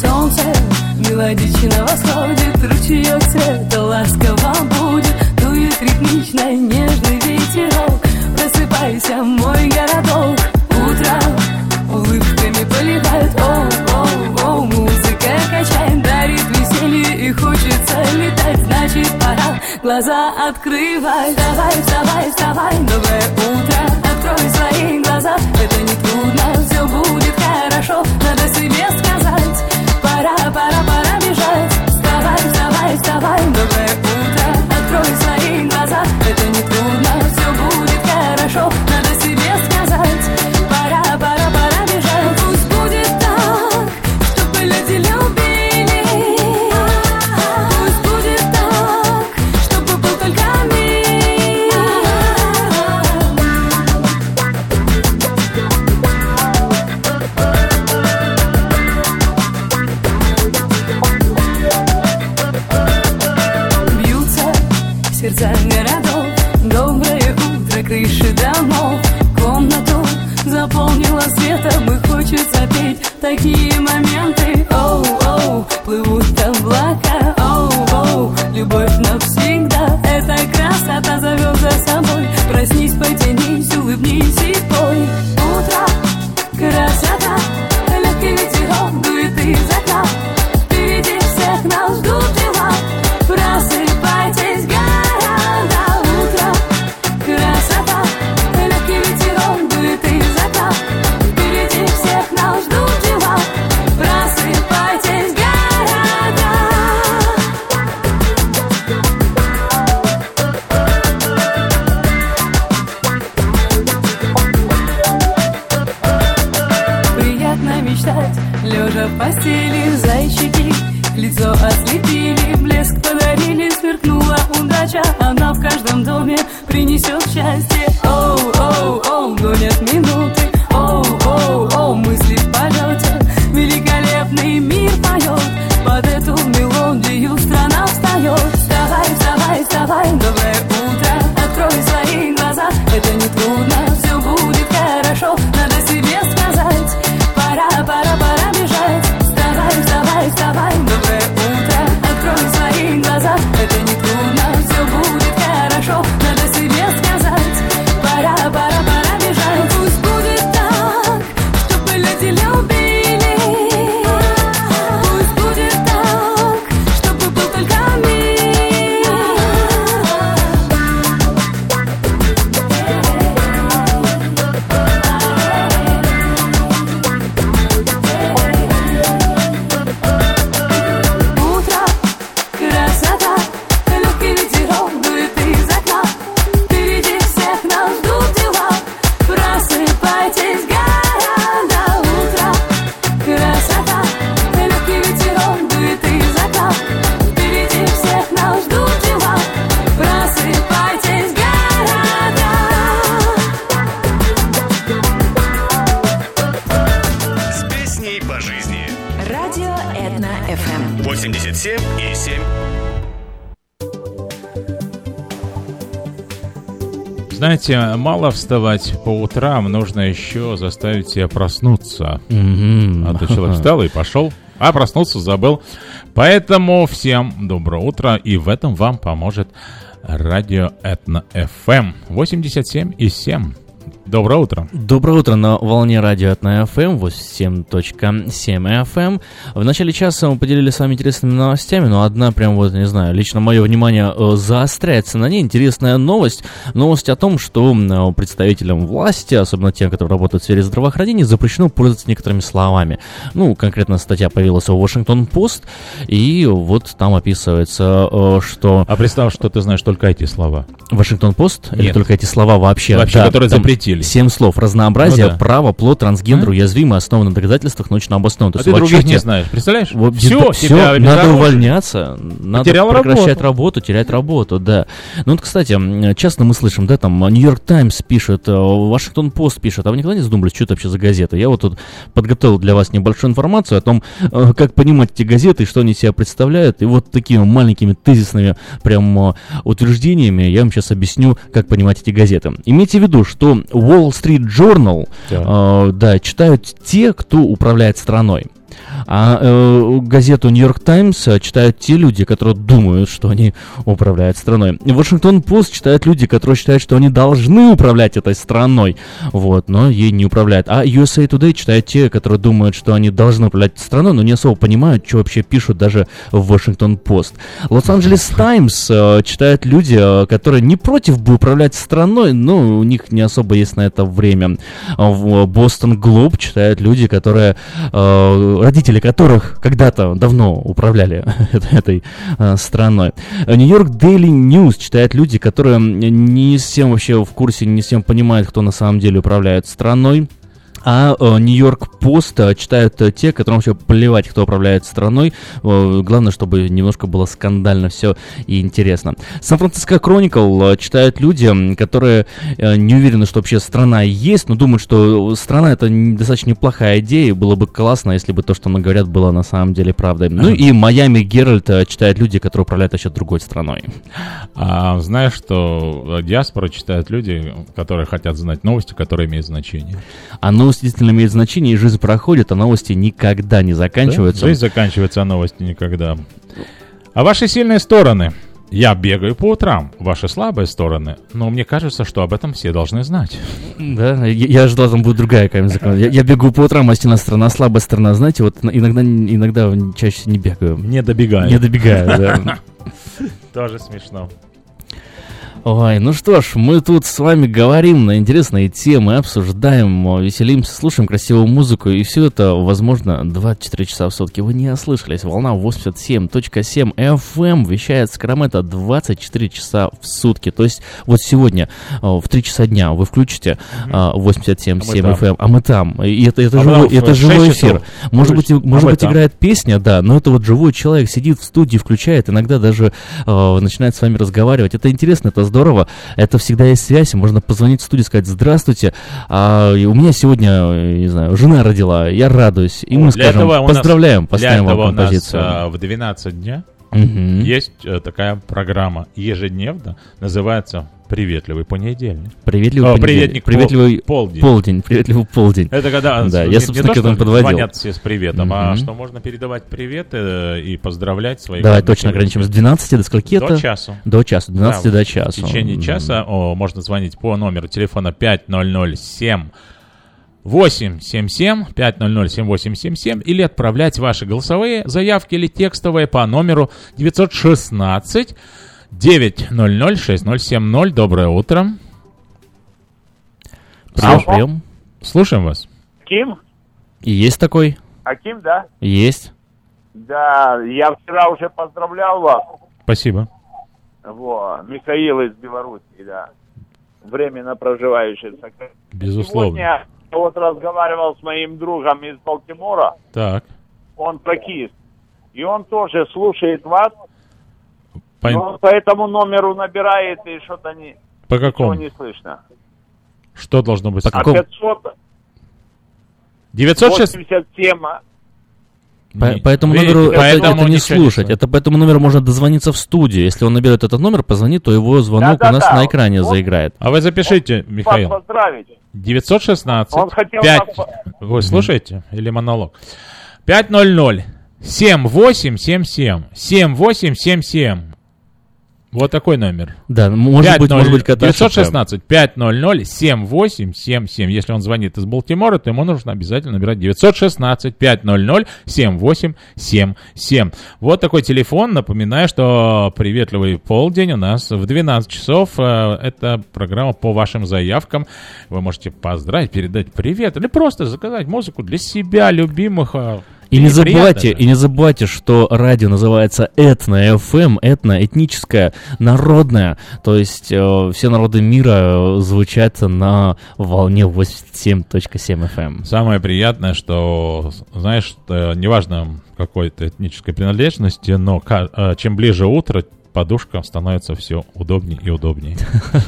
Солнце мелодично восходит, ручеек цвета ласково будет, дует ритмично нежный ветерок. Просыпайся, мой городок, утро улыбками поливает, оу, значит пора глаза открывай. Вставай, вставай, вставай, доброе утро, открой свои глаза, это не трудно, все будет хорошо, надо себе сказать. Пора, пора, пора бежать, вставай, вставай, вставай, доброе утро, открой свои глаза, это не трудно, все будет хорошо, петь такие мало вставать по утрам, нужно еще заставить себя проснуться. Мгм. А то человек встал и пошел, а проснулся забыл. Поэтому всем доброе утро, и в этом вам поможет радио Этно FM 87 и 7. Доброе утро. Доброе утро на волне радио от FM 87.7 FM. В начале часа мы поделились с вами интересными новостями, но одна прям вот, не знаю, лично мое внимание э, заостряется на ней. Интересная новость. Новость о том, что э, представителям власти, особенно тем, которые работают в сфере здравоохранения, запрещено пользоваться некоторыми словами. Ну, конкретно статья появилась в Washington Post, и вот там описывается, э, что... А представь, что ты знаешь только эти слова. Вашингтон Пост? Или только эти слова вообще? Вообще, которые там запретили. Семь слов. Разнообразие, Ну да. право, плод, трансгендер, уязвимый, основан на доказательствах, научно обоснован. То А ты других не знаешь, представляешь? Вот, да, тебя всё, надо обезоружили. увольняться, надо Потерял прекращать работу. работу, терять работу, да. Ну вот, кстати, часто мы слышим, да, там, Нью-Йорк Таймс пишет, э, Вашингтон Пост пишет, а вы никогда не задумывались, что это вообще за газета? Я вот тут подготовил для вас небольшую информацию о том, э, как понимать эти газеты что они себя представляют, и вот такими маленькими тезисными прям э, утверждениями я вам сейчас объясню, как понимать эти газеты. Имейте в виду, что Wall Street Journal, э, да, читают те, кто управляет страной. А э, газету Нью-Йорк Таймс читают те люди, которые думают, что они управляют страной. Вашингтон Пост читают люди, которые считают, что они должны управлять этой страной, вот, но ей не управляют. А USA Today читают те, которые думают, что они должны управлять страной, но не особо понимают, что вообще пишут даже в Вашингтон Пост. Лос-Анджелес Таймс э, читают люди, э, которые не против бы управлять страной, но у них не особо есть на это время. Бостон Глоб читают люди, которые э, родители которых когда-то давно управляли (laughs) этой э, страной. Нью-Йорк Daily News читают люди, которые не всем вообще в курсе, не всем понимают, кто на самом деле управляет страной. А э, Нью-Йорк Пост э, читают э, те, которым вообще плевать, кто управляет страной. Главное, чтобы немножко было скандально все и интересно. Сан-Франциско Кроникл читают люди, которые не уверены, что вообще страна есть, но думают, что страна это достаточно неплохая идея, и было бы классно, если бы то, что мы говорят, было на самом деле правдой. Ну и Майами Геральт читают люди, которые управляют вообще другой страной. А знаешь, что диаспору читают люди, которые хотят знать новости, которые имеют значение. А новости действительно имеют значение, и жизнь проходит, а новости никогда не заканчиваются. Да? Жизнь заканчивается, а новости никогда. А ваши сильные стороны? Я бегаю по утрам. Ваши слабые стороны? Но мне кажется, что об этом все должны знать. Да, я, я ожидал, там будет другая какая-нибудь закон. Я, я бегу по утрам, а сильная сторона, слабая сторона. Знаете, вот иногда, иногда чаще не бегаю. Не добегаю. Не добегаю, да. (laughs) Тоже смешно. Ой, ну что ж, мы тут с вами говорим на интересные темы, обсуждаем, э, веселимся, слушаем красивую музыку, и все это, возможно, 24 часа в сутки. Вы не ослышались, волна 87.7 FM вещает Сакраменто 24 часа в сутки. То есть вот сегодня э, в 3 часа дня вы включите э, 87.7 А мы там. FM, а мы там. И это, это, А живой, это 6 живой эфир. Может быть, может А быть играет песня, да, но это вот живой человек сидит в студии, включает, иногда даже э, начинает с вами разговаривать. Это интересно, это здорово, это всегда есть связь, можно позвонить в студию, сказать «Здравствуйте, а, и у меня сегодня, э, не знаю, жена родила, я радуюсь». И мы Для скажем этого у нас- «Поздравляем», для поставим этого вам у нас, композицию. а, в 12 дня Мгм. есть э, такая программа ежедневно, называется «Приветливый понедельник». Приветливый О, понедельник. приветник пол- приветливый полдень. полдень. Приветливый полдень. Это когда да, не- я, не собственно, то, к этому подводил. звонят все с приветом, а Мгм. что можно передавать приветы э, и поздравлять своих Давай точно ограничим. С близких. 12 до скольки До это? часу. До часу. 12 Да, до часу. В течение М. часа о, можно звонить по номеру телефона 5007 877 500 7877 или отправлять ваши голосовые заявки или текстовые по номеру 916 900 6070. Доброе утро. Прием. Слушаем вас. Ким? И есть такой? Аким, да? Есть. Да, я вчера уже поздравлял вас. Спасибо. Во, Михаил из Белоруссии, да. Временно проживающий. Безусловно. Сегодня я вот разговаривал с моим другом из Балтимора. Так. Он тракист. И он тоже слушает вас. По, но он по этому номеру набирает, и что-то не, по какому? не слышно. Что должно быть? А 500... 906... 87, а, По, Не- по этому видите, номеру это- поэтому это, не не слушать. слышно. это по этому номеру можно дозвониться в студию. Если он наберет этот номер, позвонит, то его звонок у нас Да-да-да. на экране Вот. заиграет. А вы запишите, Михаил. Вас поздравить. 916 Он хотел 5. нас- Вы слушаете? Или монолог? 500 7877 7877. Вот такой номер. Да, может быть, может быть, ошибка. 916 500 7877. Если он звонит из Балтимора, то ему нужно обязательно набирать 916 500 7877. Вот такой телефон. Напоминаю, что приветливый полдень у нас в 12 часов. Э, Это программа по вашим заявкам. Вы можете поздравить, передать привет или просто заказать музыку для себя, любимых. И не забывайте, же. и не забывайте, что радио называется этно FM, этно, этническое, народное. То есть э, все народы мира э, звучат на волне 87.7 FM. Самое приятное, что, знаешь, э, неважно какой-то этнической принадлежности, но э, чем ближе утро, подушка становится все удобнее и удобнее.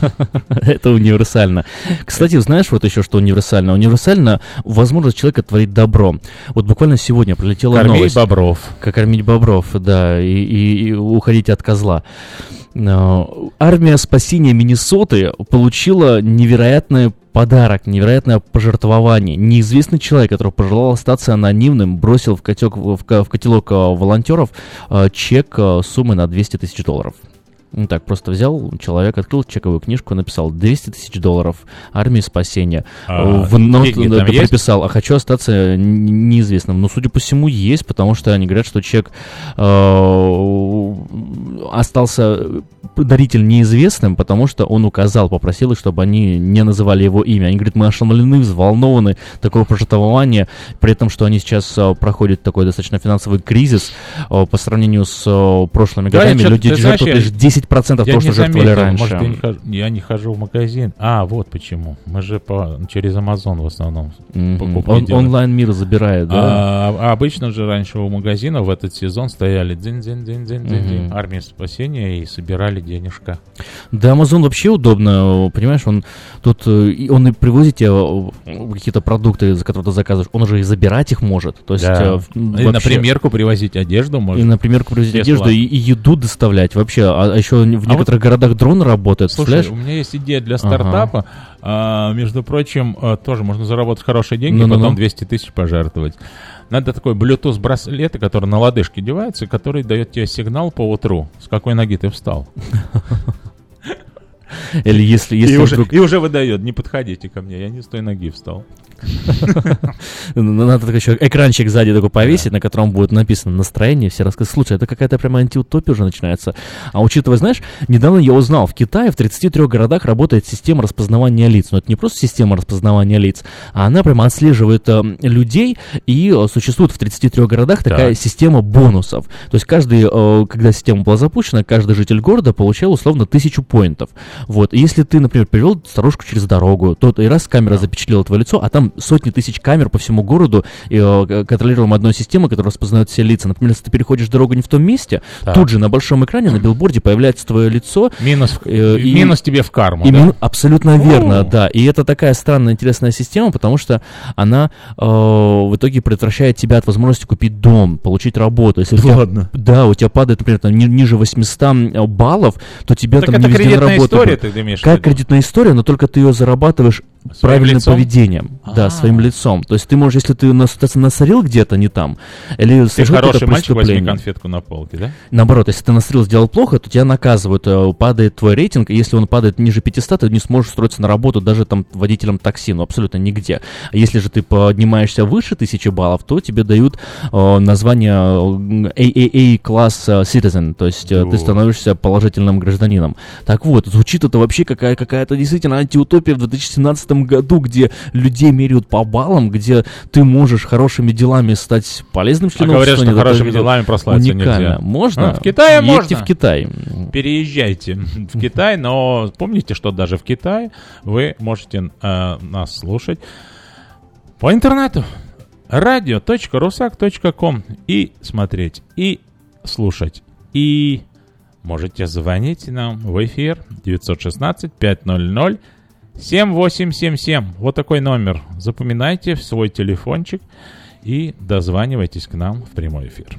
(laughs) Это универсально. Кстати, знаешь вот еще, что универсально? Универсально возможность человека творить добро. Вот буквально сегодня прилетела Кормить новость. бобров. Как кормить бобров, да, и, и- и уходить от козла. Армия спасения Миннесоты получила невероятный подарок, невероятное пожертвование. Неизвестный человек, который пожелал остаться анонимным, бросил в, котек, в, в котелок э, волонтеров э, чек э, суммы на 200 тысяч долларов. Ну так, просто взял человек, открыл чековую книжку, написал 200 тысяч долларов армии спасения. А, в нот да, а хочу остаться неизвестным. Но, судя по всему, есть, потому что они говорят, что чек э, остался даритель неизвестным, потому что он указал, попросил их, чтобы они не называли его имя. Они говорят, мы ошеломлены, взволнованы, такое пожертвование, при этом, что они сейчас э, проходят такой достаточно финансовый кризис э, по сравнению с э, прошлыми Да, годами. Люди жертвуют лишь 10% я того, что жертвовали заметил. раньше. Может, я не, хожу, я не хожу в магазин. А, вот почему. Мы же по, через Amazon в основном покупки Он- делаем. онлайн-мир забирает, да? А, а обычно же раньше у магазина в этот сезон стояли дзин дзин дзин дзин дзин Мгм. армия спасения и собирали денежка. Да, Amazon вообще удобно, понимаешь, он тут, э, он и привозит тебе э, какие-то продукты, за которые ты заказываешь, он уже и забирать их может. То есть, Да. э, в- И на вообще- примерку привозить одежду можно. И на примерку привозить Без одежду, и, и еду доставлять вообще. А, а еще в А некоторых городах дроны работают, Слушай, представляешь? у меня есть идея для Ага. стартапа. А, между прочим, а, тоже можно заработать хорошие деньги, Ну-ну-ну. потом 200 тысяч пожертвовать. Надо такой Bluetooth браслет, который на лодыжке девается, который дает тебе сигнал по утру, с какой ноги ты встал. Или если, если и, уже, вдруг- и уже выдает, не подходите ко мне, я не с той ноги встал. (laughs) Ну, Надо такой еще экранчик сзади такой повесить, на котором будет написано настроение, все рассказы. Слушай, это какая-то прямо антиутопия уже начинается. А учитывая, знаешь, недавно я узнал, в Китае в 33 городах работает система распознавания лиц. Но это не просто система распознавания лиц, а она прямо отслеживает э, людей, и э, существует в 33 городах такая Так. система бонусов. То есть каждый, э, когда система была запущена, каждый житель города получал условно тысячу поинтов. Вот, если ты, например, привел старушку через дорогу, то и раз камера запечатлела твое лицо, а там сотни тысяч камер по всему городу, и, э, контролируем одной системой, которая распознает все лица. Например, если ты переходишь дорогу не в том месте, Так. тут же на большом экране, на билборде появляется твое лицо. Минус, э, и- минус тебе в карму, и да? мин- Абсолютно верно, О. да. И это такая странная, интересная система, потому что она э, в итоге предотвращает тебя от возможности купить дом, получить работу. Если у тебя- Ладно. да, у тебя падает, например, там, ни- ниже 800 баллов, то тебя Так там это не везде на кредитная работу история, ты имеешь Как кредитная история, но только ты ее зарабатываешь Своим правильным лицом? поведением. Да, А. своим лицом. То есть ты можешь, если ты нас- насорил где-то не там, или Ты хороший мальчик, возьми конфетку на полке, да? Наоборот, если ты настрел сделал плохо, то тебя наказывают, э, падает твой рейтинг, и если он падает ниже 500, ты не сможешь устроиться на работу даже там водителем такси, ну абсолютно нигде. А если же ты поднимаешься выше 1000 баллов, то тебе дают э, название э, AAA класс э, citizen, то есть э, ты становишься положительным гражданином. Так вот, звучит это вообще какая- какая-то действительно антиутопия в 2017 году, где людей меряют по баллам, где ты можешь хорошими делами стать полезным А членом говорят, общества, что не хорошими делами прославиться уникально. нельзя. Можно? А, в Китае Едьте можно. в Китай. Переезжайте в Китай, но помните, что даже в Китае вы можете э, нас слушать по интернету radio.rusak.com и смотреть, и слушать, и можете звонить нам в эфир 916 500 7877. Вот такой номер. Запоминайте в свой телефончик и дозванивайтесь к нам в прямой эфир.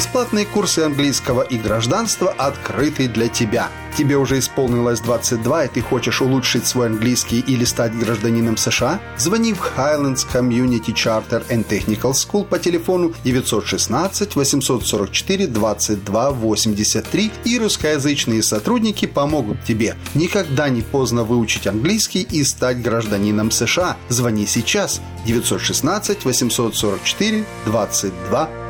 Бесплатные курсы английского и гражданства открыты для тебя. Тебе уже исполнилось 22, и ты хочешь улучшить свой английский или стать гражданином США? Звони в Highlands Community Charter and Technical School по телефону 916 844 22 83 и русскоязычные сотрудники помогут тебе. Никогда не поздно выучить английский и стать гражданином США. Звони сейчас 916 844 22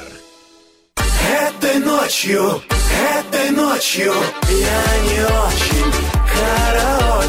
Этой ночью, этой ночью. Я не очень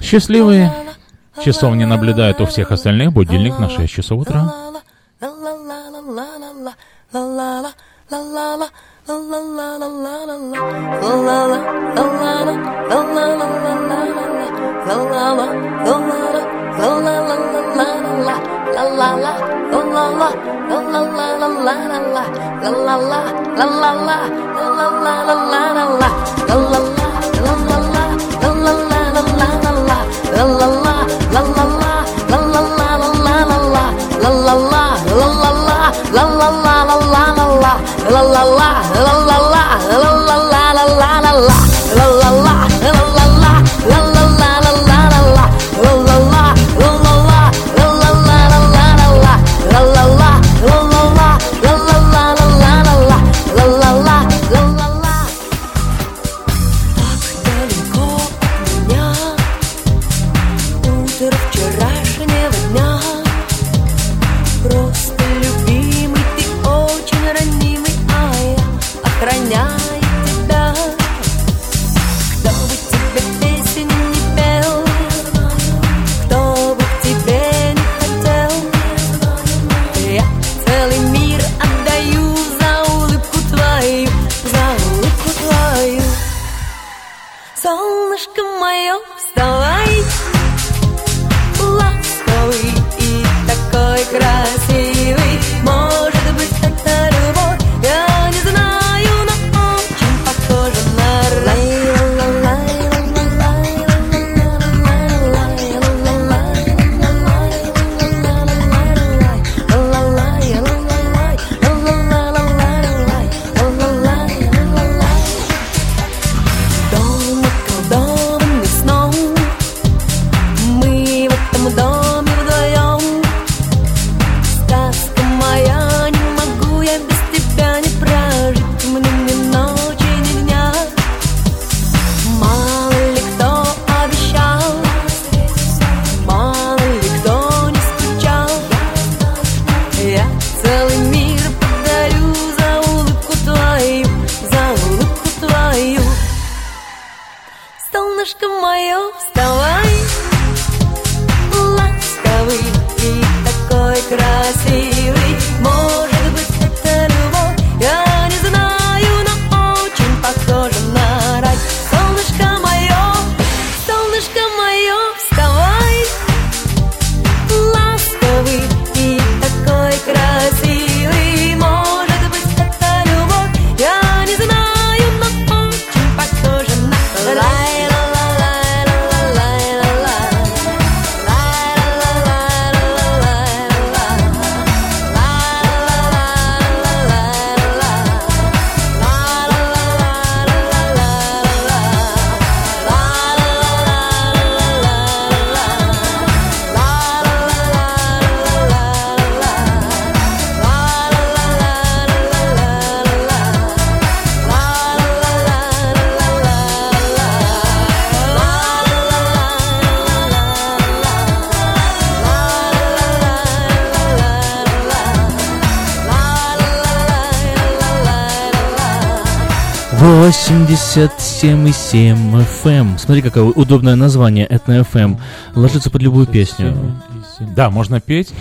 Счастливые часов не наблюдают у всех остальных. Будильник на 6 часов утра. Утро 87,7 FM. Эм. Смотри, какое удобное название Этно FM. Эм. Ложится под любую песню. Да, можно петь,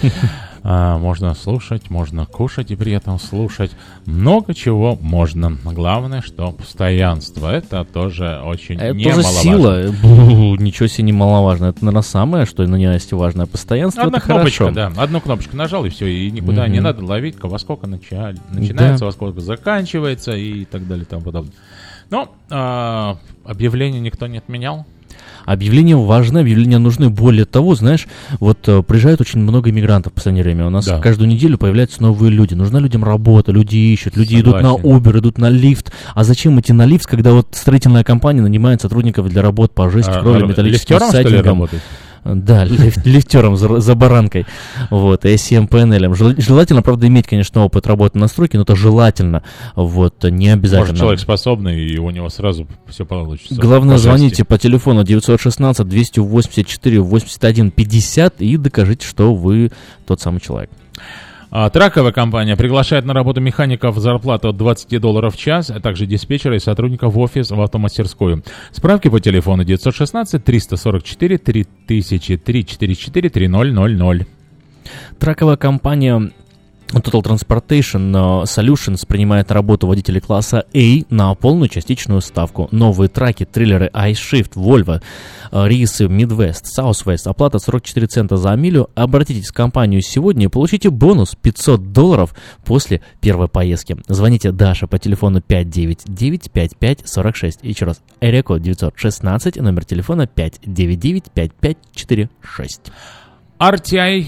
а, можно слушать, можно кушать и при этом слушать. Много чего можно. Главное, что постоянство. Это тоже очень Это тоже сила. Ничего себе немаловажно. Это, наверное, самое, что на ненависти важное. Постоянство Одна кнопочка, хорошо. да. Одну кнопочку нажал, и все. И никуда mm-hmm. не надо ловить, во сколько начали, начинается, да. во сколько заканчивается и так далее и тому подобное. Но а, объявление никто не отменял. Объявления важны, объявления нужны. Более того, знаешь, вот э, приезжает очень много иммигрантов в последнее время. У нас Да. каждую неделю появляются новые люди. Нужна людям работа, люди ищут, люди идут на Согласен. Uber, идут на лифт. А зачем идти на лифт, когда вот строительная компания нанимает сотрудников для работ по жести, А, кровли, а, металлическим лифтером, что ли, сайдингам? Да, (laughs) лиф- лифтером за, за баранкой. Вот, и SEM панелем. Жел- Желательно, правда, иметь, конечно, опыт работы на стройке, но это желательно. Вот, не обязательно. Может, человек способный, и у него сразу все получится. Главное, По звоните по телефону 916-284-81-50 и докажите, что вы тот самый человек. А, Траковая компания приглашает на работу механиков зарплату от 20 долларов в час, а также диспетчера и сотрудников в офис в автомастерскую. Справки по телефону 916-344 3000 344 3000. Траковая компания Total Transportation э, Solutions принимает на работу водителей класса A на полную частичную ставку. Новые траки, триллеры iShift, Volvo, э, рейсы Midwest, Southwest, оплата 44 цента за милю. Обратитесь в компанию сегодня и получите бонус 500 долларов после первой поездки. Звоните Даша по телефону 599-5546. Еще раз, Эреко 916, номер телефона 599-5546. RTI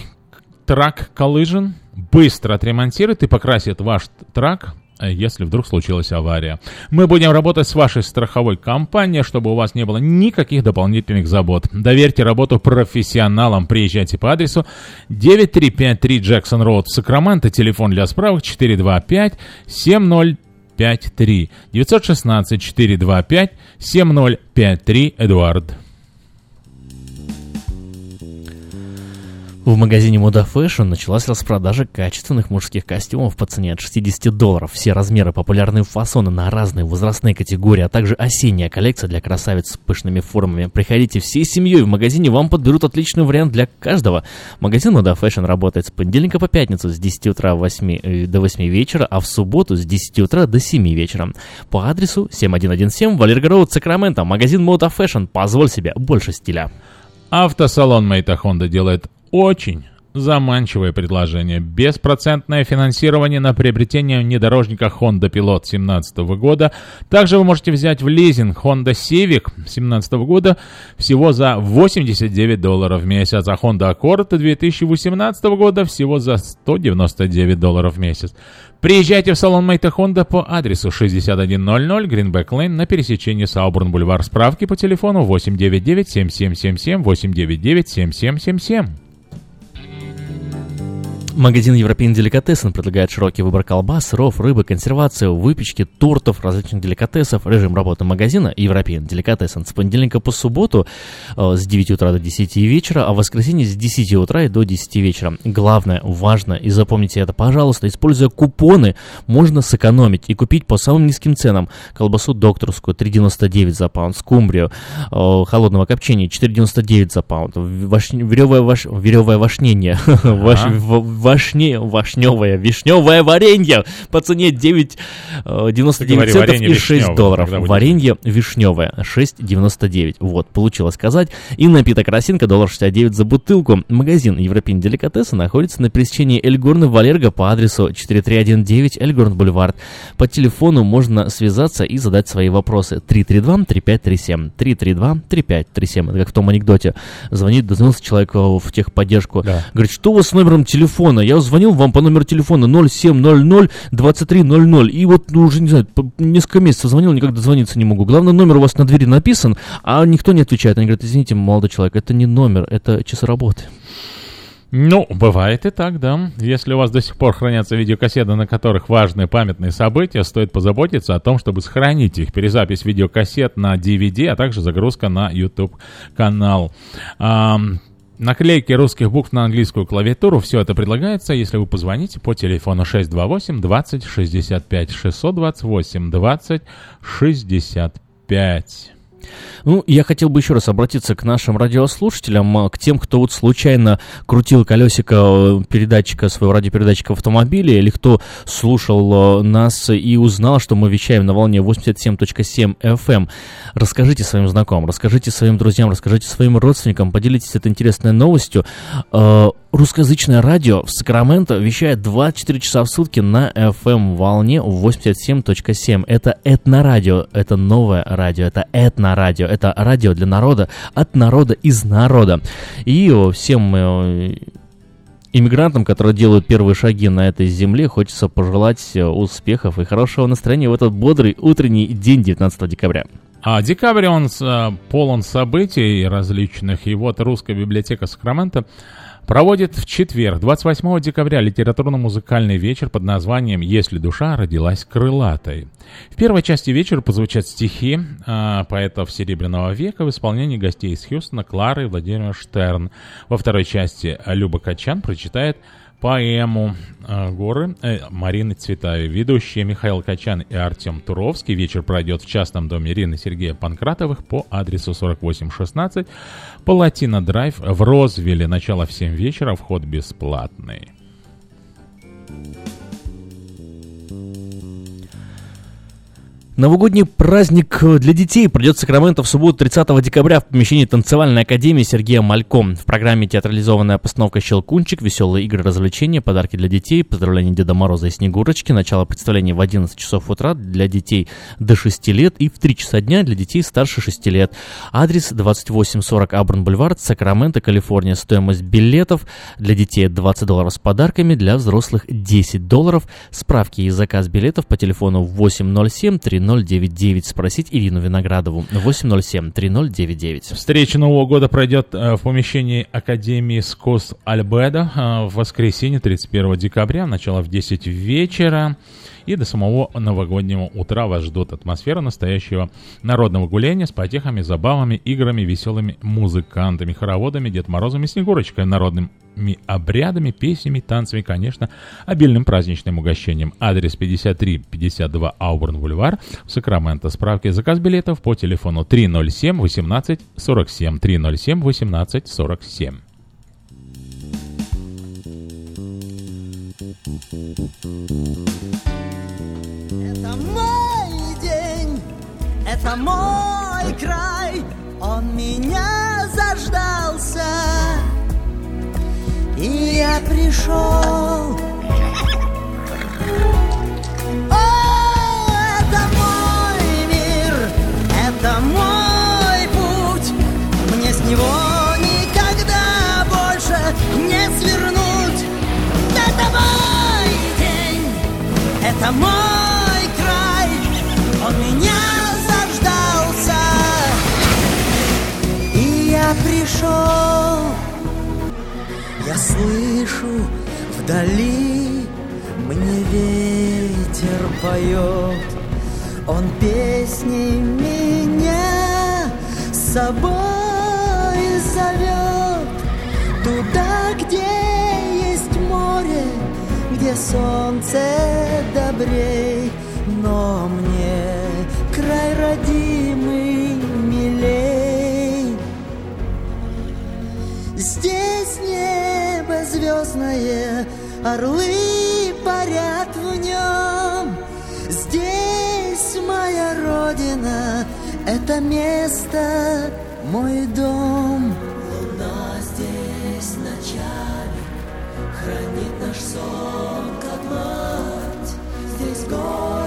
Track Collision быстро отремонтирует и покрасит ваш трак, если вдруг случилась авария. Мы будем работать с вашей страховой компанией, чтобы у вас не было никаких дополнительных забот. Доверьте работу профессионалам. Приезжайте по адресу 9353 Джексон Роуд Сакраменто. Телефон для справок 425 7053 916 425 7053 Эдуард. В магазине Moda Fashion началась распродажа качественных мужских костюмов по цене от 60 долларов. Все размеры, популярные фасоны на разные возрастные категории, а также осенняя коллекция для красавиц с пышными формами. Приходите всей семьей, в магазине вам подберут отличный вариант для каждого. Магазин Moda Fashion работает с понедельника по пятницу с 10 утра 8, э, до 8 вечера, а в субботу с 10 утра до 7 вечера. По адресу 7117 Валерго Роуд, Сакраменто. Магазин Moda Fashion. Позволь себе больше стиля. Автосалон Мейта Хонда делает очень заманчивое предложение. Беспроцентное финансирование на приобретение внедорожника Honda Pilot 2017 года. Также вы можете взять в лизинг Honda Civic 2017 года всего за 89 долларов в месяц, а Honda Accord 2018 года всего за 199 долларов в месяц. Приезжайте в салон Мейта Honda по адресу 6100 Greenback Lane на пересечении Сауборн Бульвар. Справки по телефону 899 7777 899 7777. Магазин Европейн Деликатесен предлагает широкий выбор колбас, сыров, рыбы, консервацию, выпечки, тортов, различных деликатесов. Режим работы магазина Европейн Деликатесен с понедельника по субботу э, с 9 утра до 10 вечера, а в воскресенье с 10 утра и до 10 вечера. Главное, важно, и запомните это, пожалуйста, используя купоны, можно сэкономить и купить по самым низким ценам колбасу докторскую 3,99 за паунд, скумбрию э, холодного копчения 4,99 за паунд, ваш, веревое, ваш, веревое вашнение, (laughs) ваш, в- вашне, вашневое, вишневое варенье по цене 9,99 Ты говори, центов и 6 вишневое, долларов. Варенье вишневое 6,99. Вот, получилось сказать. И напиток Росинка, доллар 69 за бутылку. Магазин Европейн Деликатеса находится на пересечении Эльгорна Валерго по адресу 4319 Эльгорн Бульвар. По телефону можно связаться и задать свои вопросы. 332-3537. 332-3537. Это как в том анекдоте. Звонит, дозвонился человек э, в техподдержку. Говорит, что у вас с номером телефона? Я звонил вам по номеру телефона 0700-2300. И вот ну, уже, не знаю, несколько месяцев звонил, никак дозвониться не могу. Главное, номер у вас на двери написан, а никто не отвечает. Они говорят, извините, молодой человек, это не номер, это часы работы. Ну, бывает и так, да. Если у вас до сих пор хранятся видеокассеты, на которых важные памятные события, стоит позаботиться о том, чтобы сохранить их. Перезапись видеокассет на DVD, а также загрузка на YouTube-канал. Ам, Наклейки русских букв на английскую клавиатуру, все это предлагается, если вы позвоните по телефону 628 20 65 628 20 65. Ну, я хотел бы еще раз обратиться к нашим радиослушателям, а, к тем, кто вот случайно крутил колесико э, передатчика, своего радиопередатчика в автомобиле, или кто слушал э, нас и узнал, что мы вещаем на волне 87.7 FM. Расскажите своим знакомым, расскажите своим друзьям, расскажите своим родственникам, поделитесь этой интересной новостью. Русскоязычное радио в Сакраменто вещает 24 часа в сутки на FM волне 87.7. Это этнорадио, это новое радио, это этнорадио, это радио для народа, от народа, из народа. И всем э, иммигрантам, которые делают первые шаги на этой земле, хочется пожелать э, успехов и хорошего настроения в этот бодрый утренний день 19 декабря. А декабрь, он э, полон событий различных, и вот Русская библиотека Сакрамента проводит в четверг, 28 декабря, литературно-музыкальный вечер под названием «Если душа родилась крылатой». В первой части вечера позвучат стихи а, поэтов Серебряного века в исполнении гостей из Хьюстона Клары и Владимира Штерн. Во второй части Люба Качан прочитает поэму э, «Горы» э, Марины Цветаевой. Ведущие Михаил Качан и Артем Туровский. Вечер пройдет в частном доме Ирины Сергея Панкратовых по адресу 4816 Палатина Драйв в Розвилле. Начало в 7 вечера, вход бесплатный. Новогодний праздник для детей пройдет в Сакраменто в субботу 30 декабря в помещении танцевальной академии Сергея Мальком. В программе театрализованная постановка «Щелкунчик», веселые игры, развлечения, подарки для детей, поздравления Деда Мороза и Снегурочки, начало представления в 11 часов утра для детей до 6 лет и в 3 часа дня для детей старше 6 лет. Адрес 2840 Абран Бульвар, Сакраменто, Калифорния. Стоимость билетов для детей 20 долларов с подарками, для взрослых 10 долларов. Справки и заказ билетов по телефону 807 3099. Спросить Ирину Виноградову 807 3099. Встреча Нового года пройдет э, в помещении Академии Скос Альбедо э, в воскресенье 31 декабря, начало в 10 вечера. И до самого новогоднего утра вас ждут атмосфера настоящего народного гуляния с потехами, забавами, играми, веселыми музыкантами, хороводами, Дед Морозом и Снегурочкой, народными обрядами, песнями, танцами, конечно, обильным праздничным угощением. Адрес 5352 Аубурн Бульвар Сакраменто. Справки заказ билетов по телефону 307 18 47 307 18 47. Это мой день, это мой край, он меня заждался, и я пришел. О, это мой мир, это мой путь, мне с него никогда больше не свернуть. Это мой день, это мой край, он меня заждался, и я пришел. Я слышу Вдали мне ветер поет, он песней меня с собой зовет. Туда, где есть море, где солнце добрей, но мне край родимый Здесь небо звездное, орлы парят в нем. Здесь моя родина, это место мой дом. Луна здесь ночами хранит наш сон, как мать. Здесь молчат.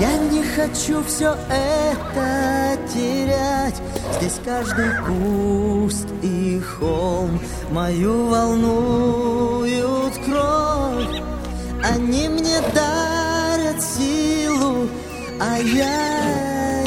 Я не хочу все это терять. Здесь каждый куст и холм мою волнуют кровь. Они мне дарят силу, а я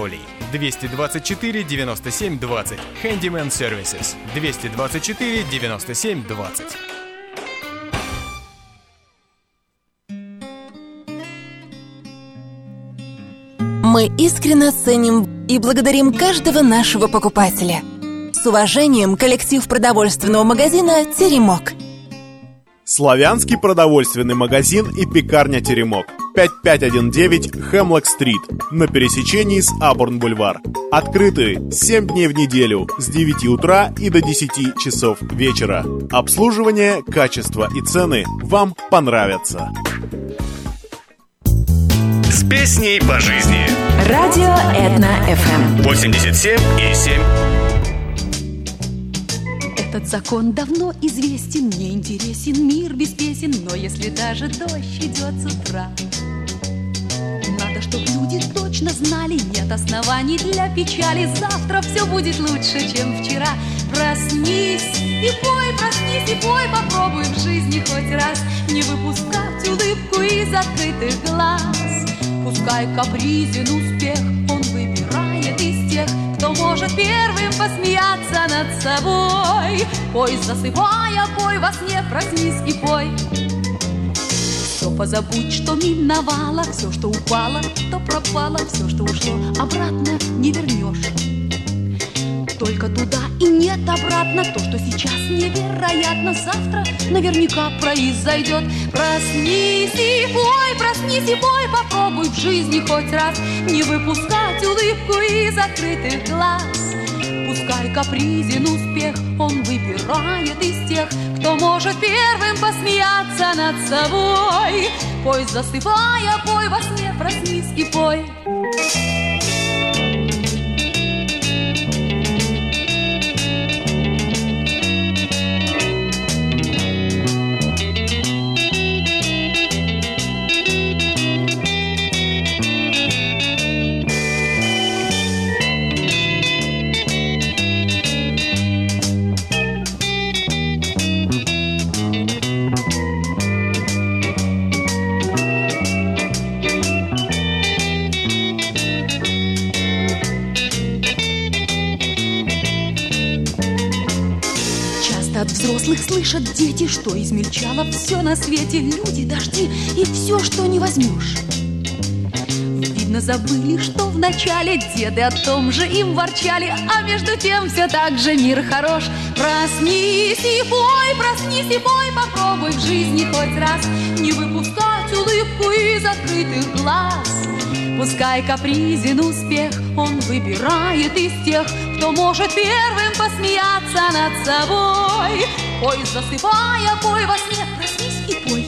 224 97 20. Handyman Services. 224 97 20. Мы искренне ценим и благодарим каждого нашего покупателя. С уважением, коллектив продовольственного магазина «Теремок». Славянский продовольственный магазин и пекарня «Теремок». 5519 Хемлок-стрит на пересечении с Абурн-бульвар. Открыты 7 дней в неделю с 9 утра и до 10 часов вечера. Обслуживание, качество и цены вам понравятся. С песней по жизни. Радио Этна FM. 87 и 7. Этот закон давно известен, мне интересен мир без песен, но если даже дождь идет с утра, надо, чтобы люди точно знали, нет оснований для печали, завтра все будет лучше, чем вчера. Проснись и пой, проснись и пой, попробуй в жизни хоть раз не выпускать улыбку из открытых глаз. Пускай капризен успех, может первым посмеяться над собой. Пой, засыпая, пой во сне, проснись и пой. Все позабудь, что миновало, все, что упало, то пропало, все, что ушло, обратно не вернешь. Только туда и нет обратно То, что сейчас невероятно Завтра наверняка произойдет Проснись и пой, проснись и пой, попробуй в жизни хоть раз Не выпускать улыбку из закрытых глаз Пускай капризен успех, он выбирает из тех, кто может первым посмеяться над собой. Пой, засыпая, пой во сне, проснись и пой. Взрослых слышат дети, что измельчало все на свете, люди, дожди и все, что не возьмешь. Видно, забыли, что в начале деды о том же им ворчали, а между тем все так же мир хорош. Проснись и пой, проснись и пой, попробуй в жизни хоть раз не выпускать улыбку из открытых глаз. Пускай капризен успех, он выбирает из тех, кто может первым посмеяться над собой. Пой, засыпая, пой во сне, проснись и пой.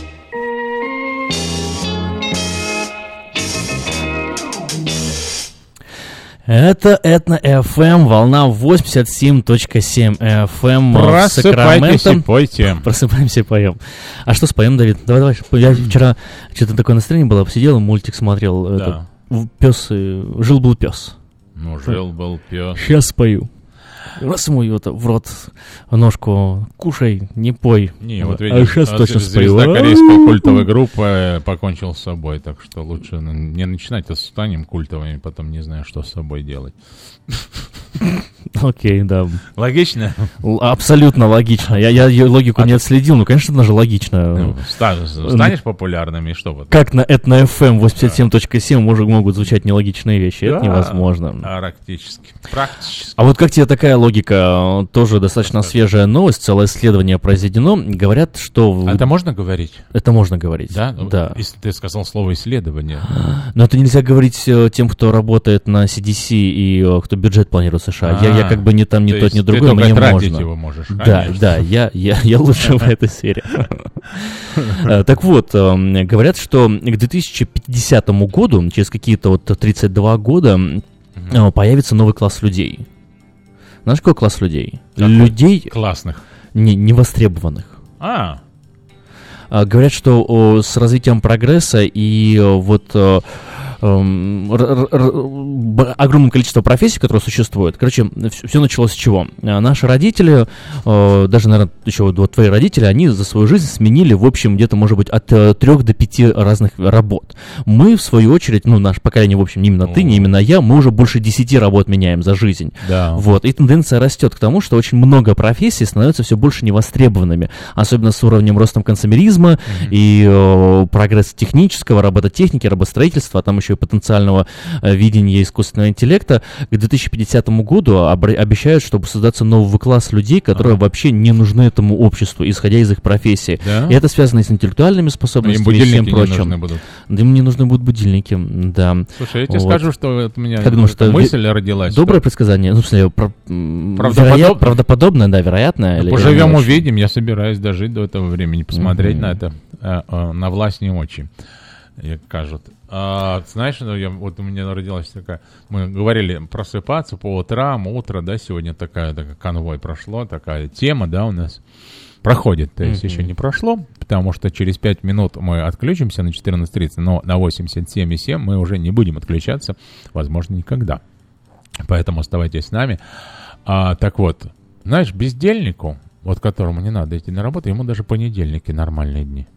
Это Этно FM, волна 87.7 FM. Просыпайтесь и пойте. Просыпаемся и поем. А что споем, Давид? Давай, давай. Я вчера что-то такое настроение было, посидел, мультик смотрел. Да. Пес, жил-был пес. Ну, жил-был пес. Сейчас спою. Раз ему это в рот ножку кушай, не пой. Не, вот а видишь, сейчас а точно спою. звезда корейской культовой группы покончил с собой, так что лучше не начинать, а станем культовыми, потом не знаю, что с собой делать. (laughs) Окей, да. Логично? Абсолютно логично. Я, я ее логику не отследил, но, конечно, она же логично. Ну, ста- станешь популярным и что вот? Как на Этно FM 87.7 может, могут звучать нелогичные вещи. Это Да, невозможно. Практически. Практически. А вот как тебе такая логика? Тоже достаточно свежая новость, целое исследование произведено. Говорят, что... А это можно говорить? Это можно говорить. Да? Да. Если ты сказал слово исследование. Но это нельзя говорить э, тем, кто работает на CDC и э, кто бюджет планирует США. я, я А, как бы не там, не то тот, ты другой, мне можно. его можешь, Да, конечно. да, я, я, я лучше в этой сфере. Э, Так вот, эм, говорят, что к 2050 году, через какие-то вот 32 года, э, появится новый класс людей. Знаешь, какой класс людей? Людей... Классных. Не, невостребованных. А, А, Говорят, что с развитием прогресса и вот огромное количество профессий, которые существуют. Короче, все началось с чего? А, Наши родители, э, даже, наверное, еще вот твои родители, они за свою жизнь сменили, в общем, где-то, может быть, от трех до пяти разных работ. Мы, в свою очередь, ну, наше поколение, в общем, не именно ты, не именно я, мы уже больше десяти работ меняем за жизнь. Да. Вот, и тенденция растет к тому, что очень много профессий становятся все больше невостребованными, особенно с уровнем ростом консумеризма и э, прогресс технического, робототехники, рабостроительства, а там еще и потенциального э, видения искусственного интеллекта. К 2050 году обещают, чтобы создаться новый класс людей, которые вообще не нужны этому обществу, исходя из их профессии. Да? И это связано и с интеллектуальными способностями, и всем не прочим. нужны будут. Да им не нужны будут будильники, да. Слушай, я тебе Вот. скажу, что у меня Как думаешь, что мысль ви- родилась. Доброе что предсказание, ну, в смысле, про- Правдоподоб- вероят- правдоподобное, да, вероятное. или Поживем, не очень? увидим. Я собираюсь дожить до этого времени, посмотреть Мгм. на это э, э, на властные очи, как кажут. А, знаешь, ну, я, вот у меня родилась такая... Мы говорили просыпаться по утрам, утро, да, сегодня такая, такая конвой прошло, такая тема, да, у нас проходит. То есть Мгм. еще не прошло, потому что через 5 минут мы отключимся на 14.30, но на 87,7 мы уже не будем отключаться, возможно, никогда. Поэтому оставайтесь с нами. А, так вот, знаешь, бездельнику, вот которому не надо идти на работу, ему даже понедельники нормальные дни.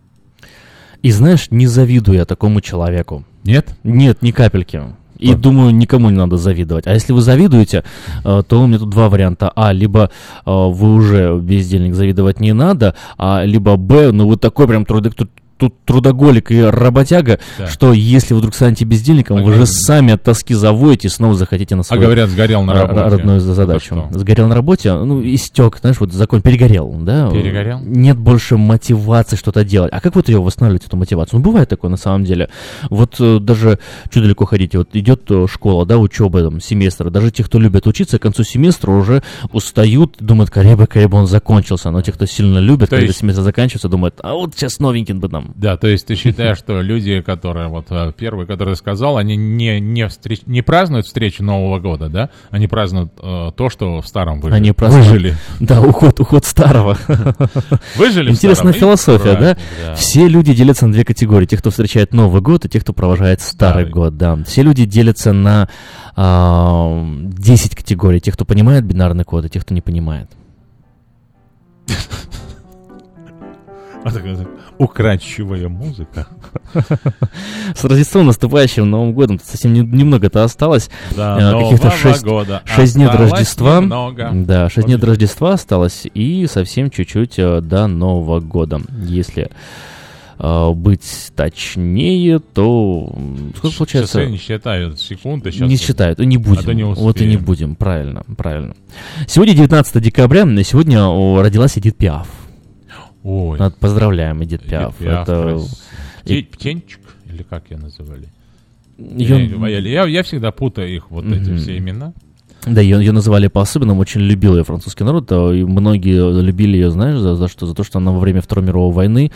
И знаешь, не завидую я такому человеку. Нет? Нет, ни капельки. И думаю, никому не надо завидовать. А если вы завидуете, э, то у меня тут два варианта. А, либо э, вы уже бездельник, завидовать не надо, а либо Б, ну вы такой прям труд- тут трудоголик и работяга, Да. что если вдруг станете бездельником, вы же сами от тоски завоете и снова захотите на свою А говорят, сгорел на работе. родную задачу. Сгорел на работе, ну, истек, знаешь, вот закон перегорел, да? Перегорел? Нет больше мотивации что-то делать. А как вот ее восстанавливать, эту мотивацию? Ну, бывает такое на самом деле. Вот э, даже, что далеко ходите, вот идет э, школа, да, учеба, там, семестр, даже те, кто любят учиться, к концу семестра уже устают, думают, скорее бы, скорее бы он закончился. Но те, кто сильно любит, То когда есть- семестр заканчивается, думают, а вот сейчас новенький бы нам. Да, то есть ты считаешь, что люди, которые вот э, первые, которые сказал, они не, не, встреч- не празднуют встречу Нового года, да? Они празднуют э, то, что в старом выжили. Они празднуют- выжили. Да, уход, уход старого. Выжили Интересная старом, философия, да? да. Все люди делятся на две категории. Те, кто встречает Новый год, и те, кто провожает Старый год, да. Все люди делятся на а, 10 категорий. Те, кто понимает бинарный код, и те, кто не понимает. (laughs) Украдчивая музыка. С Рождеством наступающим Новым годом совсем не- немного-то осталось. Да, А, Каких-то 6, года дней до Рождества. немного. Да, 6 дней до Рождества осталось и совсем чуть-чуть э, до Нового года. Если э, быть точнее, то сколько получается? Часы не считают секунды. Сейчас не считают, не будем. А то не вот и не будем, правильно, правильно. Сегодня 19 декабря, и сегодня родилась Эдит Пиаф. Ой. Надо- Поздравляем, Эдит Пиаф. Пиаф, Это... крас- Птенчик, или как ее называли? Её- Я, я- я всегда путаю их, вот эти Мгм. все имена. Да, ее, ее называли по-особенному, очень любил ее французский народ, а, и многие любили ее, знаешь, за, за что? За то, что она во время Второй мировой войны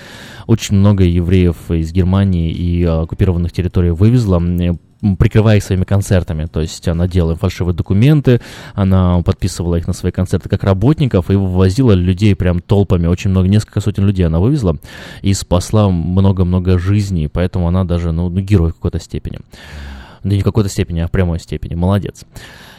очень много евреев из Германии и а, оккупированных территорий вывезла, прикрывая их своими концертами. То есть она делала фальшивые документы, она подписывала их на свои концерты как работников и вывозила людей прям толпами, очень много, несколько сотен людей она вывезла и спасла много-много жизней, поэтому она даже, ну, ну, герой в какой-то степени. Да не в какой-то степени, а в прямой степени. Молодец.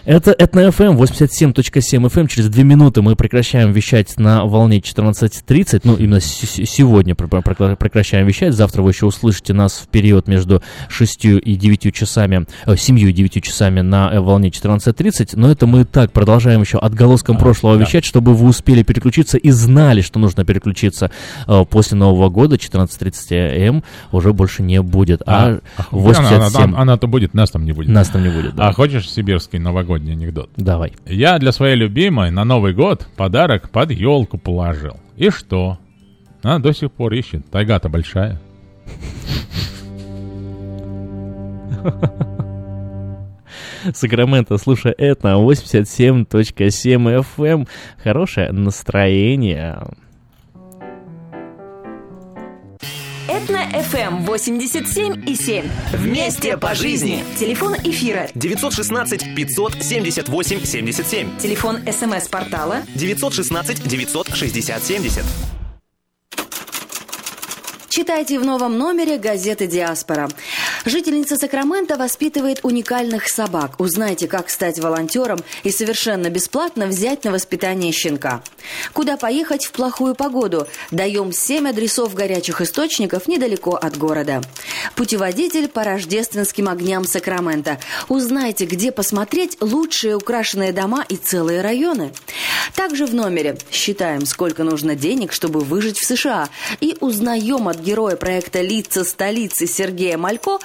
Это Этно FM 87.7 FM. Через две минуты мы прекращаем вещать на волне 14.30. Ну, именно сегодня пр- пр- пр- прекращаем вещать. Завтра вы еще услышите нас в период между 6 и 9 часами, э, 7 и 9 часами на э, волне 14.30. Но это мы так продолжаем еще отголоском прошлого да. вещать, чтобы вы успели переключиться и знали, что нужно переключиться э, после Нового года. 14.30 м уже больше не будет. А, А, 87... Она, она, то будет, нас там не будет. Нас там не будет, да. А хочешь сибирский новогодний анекдот? Давай. Я для своей любимой на Новый год подарок под елку положил. И что? Она до сих пор ищет. Тайга-то большая. Сакраменто, слушай, это 87.7 FM. Хорошее настроение. Этно FM 87 и 7. Вместе по жизни. Телефон эфира. 916 578 77. Телефон СМС-портала. 916 960 70. Читайте в новом номере газеты «Диаспора». Жительница Сакрамента воспитывает уникальных собак. Узнайте, как стать волонтером и совершенно бесплатно взять на воспитание щенка. Куда поехать в плохую погоду? Даем 7 адресов горячих источников недалеко от города. Путеводитель по рождественским огням Сакрамента. Узнайте, где посмотреть лучшие украшенные дома и целые районы. Также в номере считаем, сколько нужно денег, чтобы выжить в США. И узнаем от героя проекта «Лица столицы» Сергея Малько,